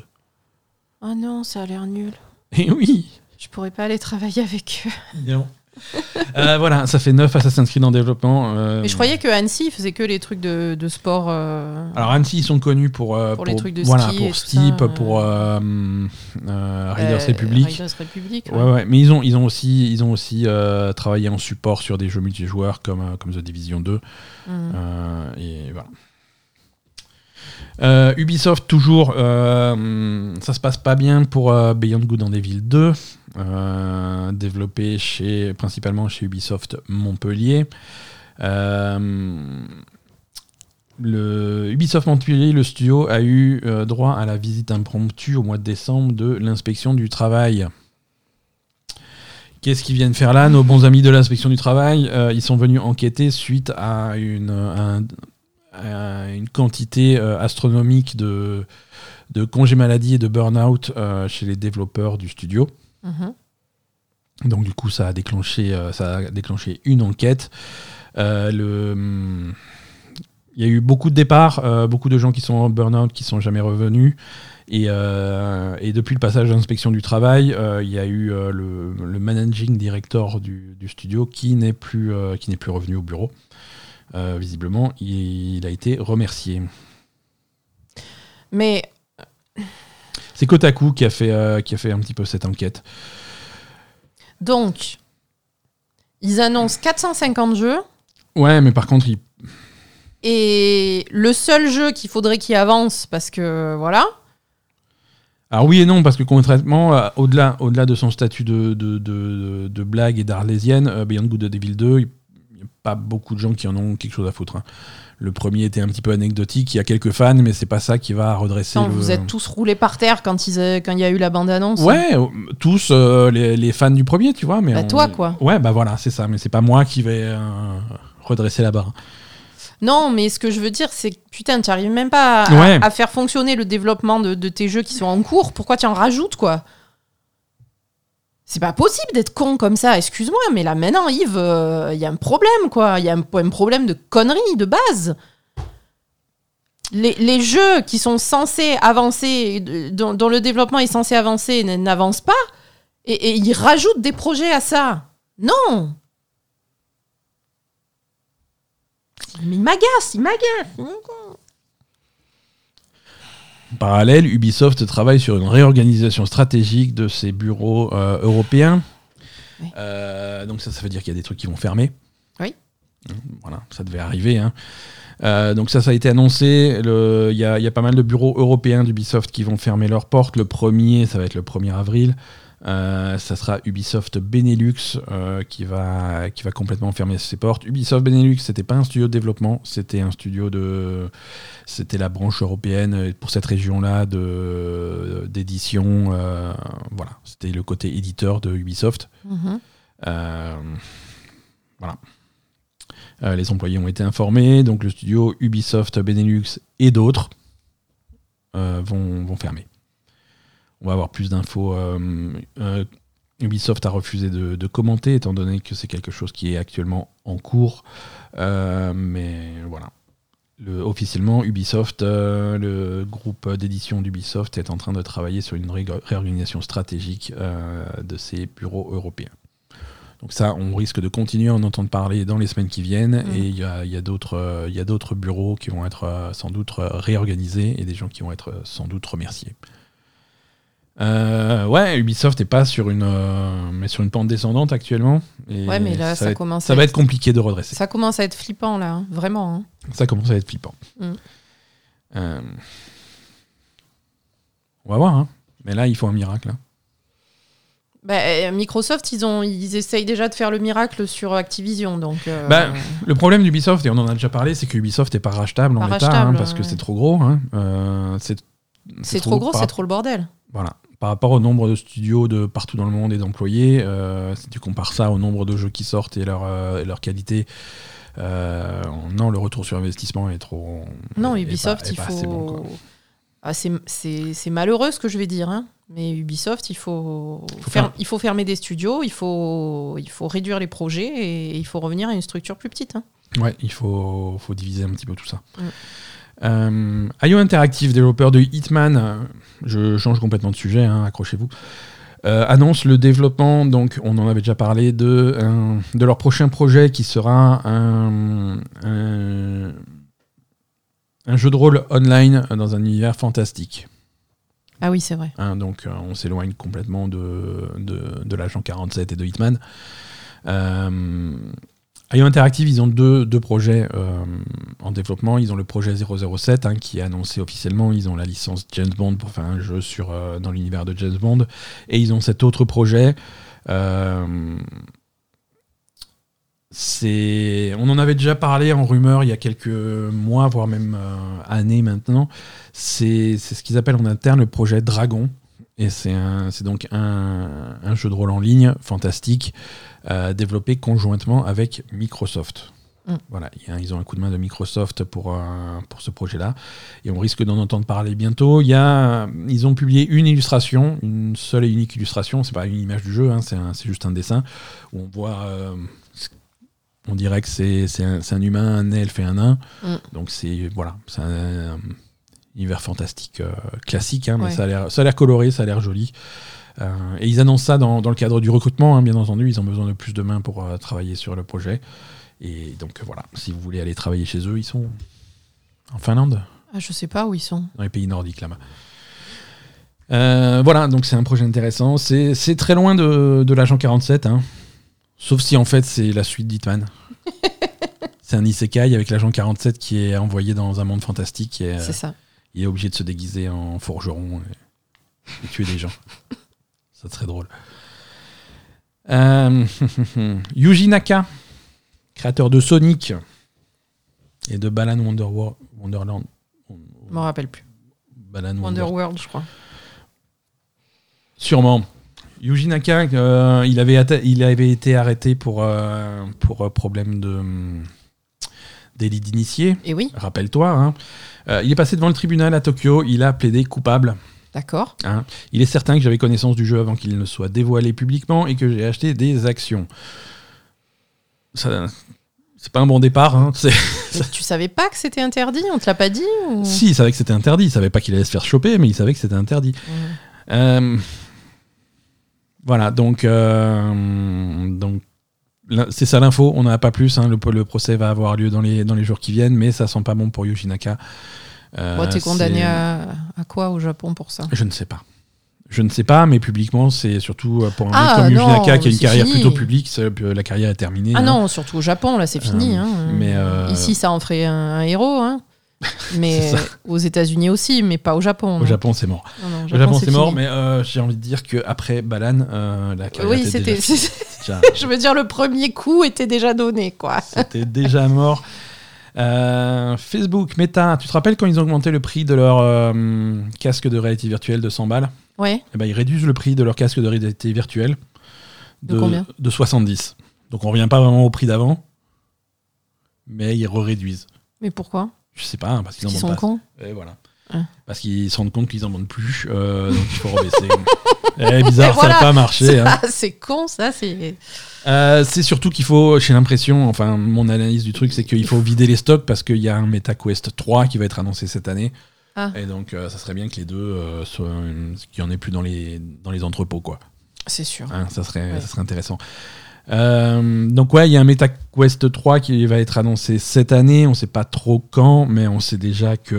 Oh non, ça a l'air nul. Et oui. Je pourrais pas aller travailler avec eux. Non. Euh, voilà, ça fait 9 Assassin's Creed en développement. euh, Mais je croyais que Annecy il faisait que les trucs de, de sport. euh, Alors Annecy, ils sont connus pour Pour les trucs de voilà, ski pour Steep, pour Riders Republic. Riders Republic, ouais. Ouais, ouais, mais ils ont, ils ont aussi, ils ont aussi travaillé en support sur des jeux multijoueurs comme, comme The Division 2. Mhm. euh, et voilà. Euh, Ubisoft, toujours, euh, ça se passe pas bien pour euh, Beyond Good and Evil 2, euh, développé chez, principalement chez Ubisoft Montpellier. Euh, le Ubisoft Montpellier, le studio, a eu euh, droit à la visite impromptue au mois de décembre de l'inspection du travail. Qu'est-ce qu'ils viennent faire là Nos bons amis de l'inspection du travail, ils sont venus enquêter suite à une, quantité astronomique de, de congés maladie et de burn-out chez les développeurs du studio. Mhm. Donc du coup, ça a déclenché, euh, ça a déclenché une enquête. Euh, hum, il y a eu beaucoup de départs, euh, beaucoup de gens qui sont en burn-out, qui sont jamais revenus. Et, depuis le passage d'inspection du travail, il y a eu le, managing director du, studio qui n'est plus, plus revenu au bureau. Visiblement, il, il a été remercié. Mais C'est Kotaku qui a fait, euh, qui a fait un petit peu cette enquête. donc, ils annoncent 450 jeux. Ouais, mais par contre, il, Et le seul jeu qu'il faudrait qu'il avance, parce que voilà, Alors oui et non, parce que concrètement, euh, au-delà au -delà de son statut de, de, de, de blague et d'arlésienne, euh, Beyond Good and Evil 2, il n'y a pas beaucoup de gens qui en ont quelque chose à foutre. hein. Le premier était un petit peu anecdotique. Il y a quelques fans, mais c'est pas ça qui va redresser. Non, le... Vous êtes tous roulés par terre quand quand il y a eu la bande-annonce. Ouais, euh, tous euh, les, les fans du premier, tu vois. Mais Bah, on- toi, quoi. Ouais, bah voilà, c'est ça. Mais c'est pas moi qui vais euh, redresser la barre. Non, mais ce que je veux dire, c'est que putain, tu arrives même pas à, Ouais. à faire fonctionner le développement de, de tes jeux qui sont en cours. Pourquoi tu en rajoutes, quoi? C'est pas possible d'être con comme ça, excuse-moi, mais là maintenant, Yves, euh, il y a un problème, quoi. Il y a un, problème de conneries de base. Les, les jeux qui sont censés avancer, dont, le développement est censé avancer, n'avancent pas, et, ils rajoutent des projets à ça. Non Mais il m'agace, il m'agace. En parallèle, Ubisoft travaille sur une réorganisation stratégique de ses bureaux euh, européens. Oui. Euh, donc ça, ça veut dire qu'il y a des trucs qui vont fermer. Oui. Voilà, ça devait arriver. hein. Euh, donc ça, ça a été annoncé. Il y, y a pas mal de bureaux européens d'Ubisoft qui vont fermer leurs portes. Le premier, ça va être le 1er avril. Euh, ça sera Ubisoft Benelux euh, qui, va, qui va complètement fermer ses portes. Ubisoft Benelux, c'était pas un studio de développement, c'était un studio de, c'était la branche européenne pour cette région-là de d'édition. euh, voilà, c'était le côté éditeur de Ubisoft. Mhm. Voilà. Les employés ont été informés, donc le studio Ubisoft Benelux et d'autres vont, vont fermer. On va avoir plus d'infos. euh, euh, Ubisoft a refusé de, de commenter, étant donné que c'est quelque chose qui est actuellement en cours. Euh, mais voilà. Le- officiellement, Ubisoft, euh, le groupe d'édition d'Ubisoft, est en train de travailler sur une ré- réorganisation stratégique euh, de ses bureaux européens. Donc ça, on risque de continuer à en entendre parler dans les semaines qui viennent. Mhm. Et il y a, il y a d'autres bureaux qui vont être sans doute réorganisés et des gens qui vont être sans doute remerciés. Euh, ouais, Ubisoft n'est pas sur une, euh, mais sur une pente descendante actuellement. Et Ouais, mais là, ça, être, commence ça à va être- être compliqué de redresser. Ça commence à être flippant, là, hein. vraiment. hein. Ça commence à être flippant. Mm. Euh, On va voir, hein. mais là, il faut un miracle. hein. Bah, Microsoft, ils, ont, ils essayent déjà de faire le miracle sur Activision. Donc, euh, Bah, Le problème d'Ubisoft, et on en a déjà parlé, c'est que Ubisoft n'est pas rachetable en Pas l'état, rachetable, hein, parce que ouais. c'est trop gros. hein. Euh, c'est c'est trop gros, par c'est trop le bordel. Voilà. Par rapport au nombre de studios de partout dans le monde et d'employés, euh, si tu compares ça au nombre de jeux qui sortent et leur, euh, et leur qualité, euh, non, le retour sur investissement est trop. Non, est Ubisoft, pas- il faut. bon. Ah, c'est- malheureux ce que je vais dire, hein. mais Ubisoft, il faut, Faut il faut fermer des studios, il faut, il faut réduire les projets et il faut revenir à une structure plus petite. hein. Ouais, il faut, faut diviser un petit peu tout ça. Mm. Euh, IO Interactive, développeur de Hitman, euh, je change complètement de sujet, hein, accrochez-vous, euh, annonce le développement, donc on en avait déjà parlé, de, de leur prochain projet qui sera un, un, un jeu de rôle online dans un univers fantastique. Ah oui, c'est vrai. Hein, donc on s'éloigne complètement de, de, de l'agent 47 et de Hitman. IO Interactive, ils ont deux, deux projets euh, en développement. Ils ont le projet 007 hein, qui est annoncé officiellement. Ils ont la licence James Bond pour faire un jeu sur, euh, dans l'univers de James Bond. Et ils ont cet autre projet. euh, on en avait déjà parlé en rumeur il y a quelques mois, voire même années maintenant. C'est ce qu'ils appellent en interne le projet Dragon. Et c'est donc un, un jeu de rôle en ligne fantastique euh, développé conjointement avec Microsoft. Mm. Voilà, ils ont un coup de main de Microsoft pour, euh, pour ce projet-là. Et on risque d'en entendre parler bientôt. Il y a, ils ont publié une illustration, une seule et unique illustration. C'est pas une image du jeu, hein, c'est juste un dessin où on voit. euh, on dirait que c'est un, un humain, un elfe et un nain. Mm. Donc c'est voilà, c'est un, univers fantastique euh, classique, hein, mais Ouais. ça a l'air coloré, ça a l'air joli. Euh, et ils annoncent ça dans, dans le cadre du recrutement, hein, bien entendu. Ils ont besoin de plus de mains pour euh, travailler sur le projet. Et donc voilà, si vous voulez aller travailler chez eux, ils sont en Finlande, Ah, je sais pas où ils sont. dans les pays nordiques là-bas. Euh, voilà, donc c'est un projet intéressant. C'est très loin de, de l'agent 47, hein. sauf si en fait c'est la suite d'Hitman. c'est un isekai avec l'agent 47 qui est envoyé dans un monde fantastique C'est ça. Il est obligé de se déguiser en forgeron et, et tuer des gens. Ça serait drôle. Euh, Yuji Naka, créateur de Sonic Et de Balan Wonder Wo- Wonderland. Je me rappelle plus. Balan Wonder- Wonderworld, je crois. Sûrement. Yuji Naka, euh, il, avait atta- il avait été arrêté pour, euh, pour problème de hum, délit d'initié. Et oui, Rappelle-toi. hein. Euh, il est passé devant le tribunal à Tokyo. Il a plaidé coupable. d'accord. hein. Il est certain que j'avais connaissance du jeu avant qu'il ne soit dévoilé publiquement et que j'ai acheté des actions. Ça, c'est pas un bon départ. hein. Tu savais pas que c'était interdit? On te l'a pas dit ou... Si, il savait que c'était interdit. Il savait pas qu'il allait se faire choper, mais il savait que c'était interdit. Mm. Euh, voilà, donc, euh, donc c'est ça l'info. On n'en a pas plus. hein. Le, le procès va avoir lieu dans les, dans les jours qui viennent, mais ça sent pas bon pour Yuji Naka. Euh, t'es condamné à, à quoi au Japon pour ça? Je ne sais pas. Je ne sais pas, mais publiquement, c'est surtout pour un Ah, mec comme non, Naka qui a une carrière fini. plutôt publique, euh, la carrière est terminée. Ah hein. non, surtout au Japon, là, c'est fini. Euh, hein. mais, euh, Ici, ça en ferait un, un héros. Hein. Mais aux États-Unis aussi, mais pas au Japon. Au non. Japon, c'est mort. Non, non, Au Japon, c'est mort, mais euh, j'ai envie de dire qu'après Balan, euh, la carrière Oui, était c'était. déjà- Je veux dire, le premier coup était déjà donné, quoi. C'était déjà mort. Euh, Facebook, Meta, tu te rappelles quand ils ont augmenté le prix de leur euh, casque de réalité virtuelle de 100 balles? Ouais. Eh ben, Ils réduisent le prix de leur casque de réalité virtuelle De combien? de 70. Donc on revient pas vraiment au prix d'avant, mais ils réduisent. Mais pourquoi? Je sais pas, hein, parce qu'ils en sont pas. cons. Et voilà. Ah. Parce qu'ils se rendent compte qu'ils en vendent plus, euh, donc il faut rebaisser. Eh, bizarre, voilà. ça n'a pas marché. hein. C'est con, ça. C'est. Euh, c'est surtout qu'il faut, j'ai l'impression, enfin mon analyse du truc, c'est qu'il faut vider les stocks parce qu'il y a un MetaQuest 3 qui va être annoncé cette année. Ah. Et donc euh, ça serait bien que les deux, euh, soient, qu'il n'y en ait plus dans les, dans les entrepôts. quoi. C'est sûr. Hein, ça, serait, Ouais. ça serait intéressant. Euh, donc ouais, il y a un MetaQuest 3 qui va être annoncé cette année. On ne sait pas trop quand, mais on sait déjà qu'il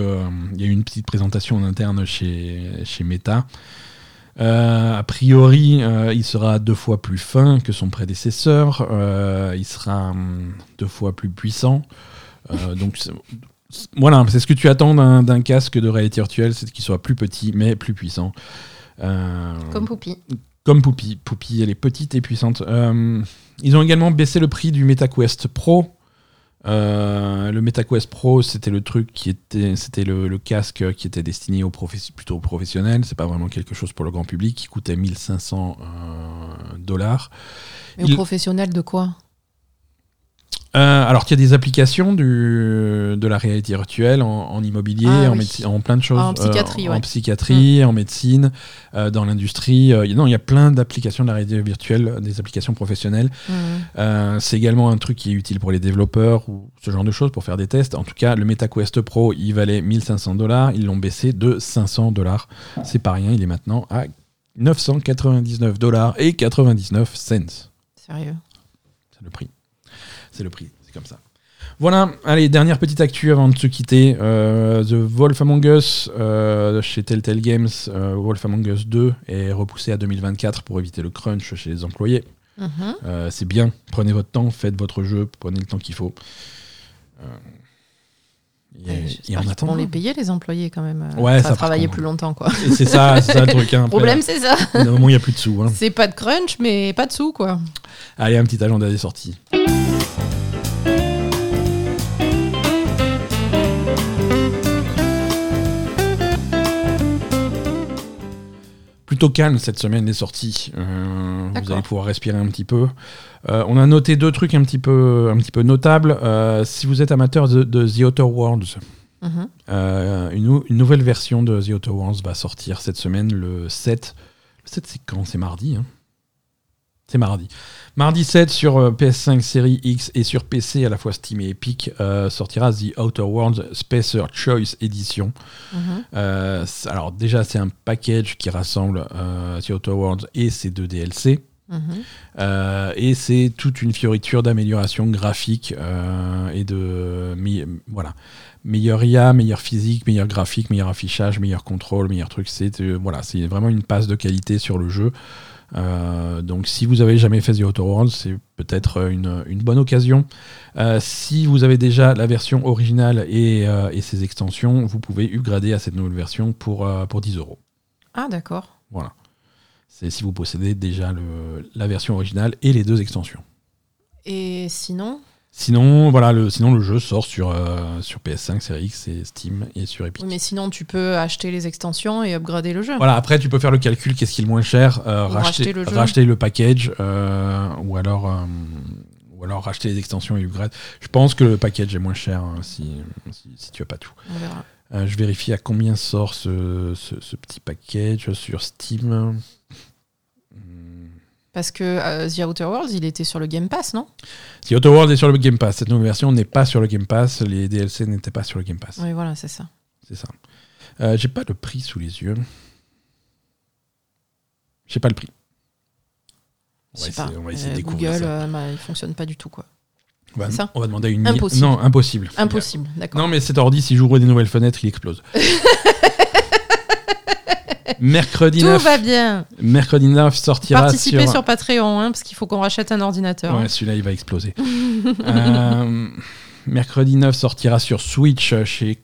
y a eu une petite présentation en interne chez, chez Meta. Euh, a priori, euh, il sera deux fois plus fin que son prédécesseur. Euh, il sera hum, deux fois plus puissant. Euh, donc voilà, c'est ce que tu attends d'un casque de réalité virtuelle, c'est qu'il soit plus petit mais plus puissant. Euh, Comme Poupie. Comme Poupie. Poupie, elle est petite et puissante. Euh, ils ont également baissé le prix du MetaQuest Pro. Euh, le MetaQuest Pro, c'était le truc qui était, c'était le, le casque qui était destiné aux plutôt aux professionnels. C'est pas vraiment quelque chose pour le grand public. qui coûtait 1500 euh, dollars. Mais Il- au professionnel de quoi? Euh, alors qu'il y a des applications du, de la réalité virtuelle en, en immobilier, Ah en, oui. en plein de choses. En psychiatrie, euh, en ouais. Mm. psychiatrie, en médecine, euh, dans l'industrie. Euh, non, il y a plein d'applications de la réalité virtuelle, des applications professionnelles. Euh, c'est également un truc qui est utile pour les développeurs ou ce genre de choses pour faire des tests. En tout cas, le MetaQuest Pro, il valait 1500 dollars. Ils l'ont baissé de 500 dollars. C'est pas rien. Il est maintenant à 999 dollars et 99 cents. Sérieux. C'est le prix. C'est le prix. C'est comme ça. Voilà, allez, dernière petite actu avant de se quitter. Euh, The Wolf Among Us euh, chez Telltale Games, euh, Wolf Among Us 2 est repoussé à 2024 pour éviter le crunch chez les employés. Mhm. Euh, c'est bien, prenez votre temps, faites votre jeu, prenez le temps qu'il faut. Euh, et, et pourront les payer, les employés, quand même. Ouais, ça ça, contre. plus longtemps, quoi. c'est ça, c'est ça le truc. Hein, Le après, problème, c'est ça. un moment, il n'y a plus de sous. hein. C'est pas de crunch, mais pas de sous, quoi. Allez, un petit agenda des sorties. Plutôt calme cette semaine les sorties. Euh, vous allez pouvoir respirer un petit peu. Euh, on a noté deux trucs un petit peu, un petit peu notables. Euh, si vous êtes amateur de, de The Outer Worlds, Mhm. euh, une, nou- une nouvelle version de The Outer Worlds va sortir cette semaine, le 7. Le 7, c'est quand? C'est mardi. hein c'est mardi. Mardi 7 sur euh, PS5 série X et sur PC à la fois Steam et Epic euh, sortira The Outer Worlds Spacer Choice Edition. Mhm. Euh, alors déjà c'est un package qui rassemble euh, The Outer Worlds et ses deux DLC. Euh, et c'est toute une fioriture d'amélioration graphique euh, et de voilà meilleur IA, meilleur physique, meilleur graphique, meilleur affichage, meilleur contrôle, meilleur truc. C'est euh, voilà, c'est vraiment une passe de qualité sur le jeu. Euh, donc si vous avez jamais fait The Outer Worlds, c'est peut-être une, une bonne occasion. Si vous avez déjà la version originale et, et ses extensions, vous pouvez upgrader à cette nouvelle version pour, pour 10 euros. Ah, d'accord. Voilà. C'est si vous possédez déjà le, la version originale et les deux extensions. Et sinon Sinon, voilà, le, sinon le jeu sort sur, euh, sur PS5, Series X et Steam et sur Epic. Oui, mais sinon, tu peux acheter les extensions et upgrader le jeu. Voilà, après tu peux faire le calcul, qu'est-ce qui est le moins cher, euh, racheter, racheter le jeu. racheter le package euh, ou, alors, ou alors racheter les extensions et upgrade. Je pense que le package est moins cher hein, si, si, si tu as pas tout. On verra. Je vérifie à combien sort ce, ce, ce petit package sur Steam. Parce que euh, The Outer Worlds, il était sur le Game Pass, non? Si Outer Worlds est sur le Game Pass, cette nouvelle version n'est pas sur le Game Pass, les DLC n'étaient pas sur le Game Pass. Oui, voilà, c'est ça. C'est ça. Euh, J'ai pas le prix sous les yeux. J'ai pas le prix. On va sais pas. essayer, on va essayer de Euh, découvrir Google, ça. euh, bah, il fonctionne pas du tout, quoi. On va, c'est ça? on va demander une Impossible. Non, impossible. Impossible, d'accord. Non, mais cet ordi, si j'ouvre des nouvelles fenêtres, il explose. mercredi, Tout 9, va bien. mercredi 9 sortira Participez sur... sur, Patreon, hein, parce qu'il faut qu'on rachète un ordinateur. Ouais, celui-là, il va exploser. Euh, mercredi 9 sortira sur Switch chez...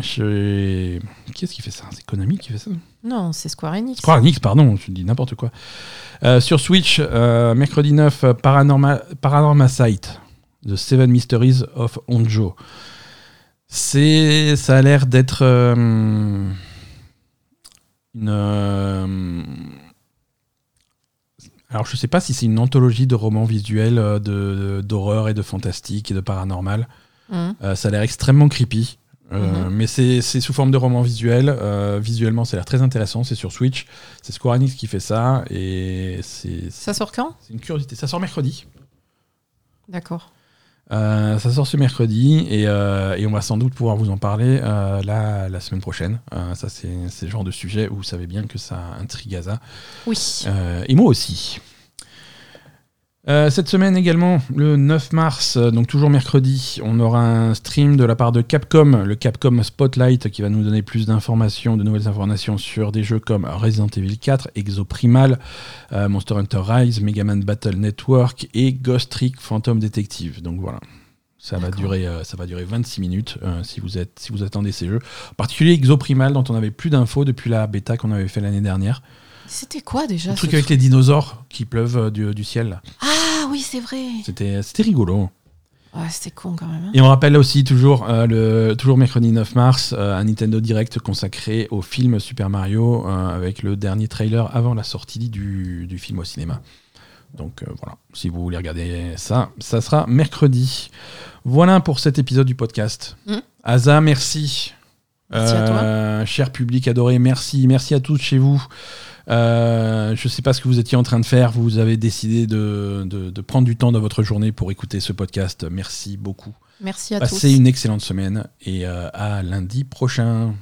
chez... Qui est-ce qui fait ça? C'est Konami qui fait ça? Non, c'est Square Enix. Square Enix, pardon, je dis n'importe quoi. Euh, sur Switch, euh, mercredi 9, euh, Paranorma, Paranorma Sight, The Seven Mysteries of Onjo. C'est, ça a l'air d'être une. euh, alors, je sais pas si c'est une anthologie de romans visuels euh, de, d'horreur et de fantastique et de paranormal. Hum. Euh, ça a l'air extrêmement creepy. Euh, Mhm. Mais c'est c'est sous forme de roman visuel. Visuellement, ça a l'air très intéressant. C'est sur Switch. C'est Square Enix qui fait ça. Et c'est Ça sort quand? c'est une curiosité. Ça sort mercredi. D'accord. Euh, ça sort ce mercredi. Et, euh, et on va sans doute pouvoir vous en parler euh, la, la semaine prochaine. Euh, ça, c'est le genre de sujet où vous savez bien que ça intrigue Gaza. Oui. Et moi aussi. Euh, cette semaine également, le 9 mars, euh, donc toujours mercredi, on aura un stream de la part de Capcom, le Capcom Spotlight, qui va nous donner plus d'informations, de nouvelles informations sur des jeux comme Resident Evil 4, Exoprimal, euh, Monster Hunter Rise, Mega Man Battle Network et Ghost Trick Phantom Detective. Donc voilà. Ça va, durer, euh, ça va durer 26 minutes si, vous êtes, si vous attendez ces jeux. En particulier Exoprimal, dont on avait plus d'infos depuis la bêta qu'on avait fait l'année dernière. C'était quoi déjà Le ce truc avec les dinosaures qui pleuvent euh, du, du ciel. Ah oui, c'est vrai. C'était c'était rigolo. Ouais, c'était con quand même. hein. Et on rappelle aussi toujours, euh, le, toujours mercredi 9 mars, euh, un Nintendo Direct consacré au film Super Mario euh, avec le dernier trailer avant la sortie du, du film au cinéma. Donc euh, voilà, si vous voulez regarder ça, ça sera mercredi. Voilà pour cet épisode du podcast. Mm. Asa, merci. Merci à toi. Euh, Cher public adoré, merci. Merci à tous chez vous. Euh, je ne sais pas ce que vous étiez en train de faire. Vous avez décidé de, de- de prendre du temps dans votre journée pour écouter ce podcast. Merci beaucoup. Merci à Passez tous. une excellente semaine et euh, à lundi prochain.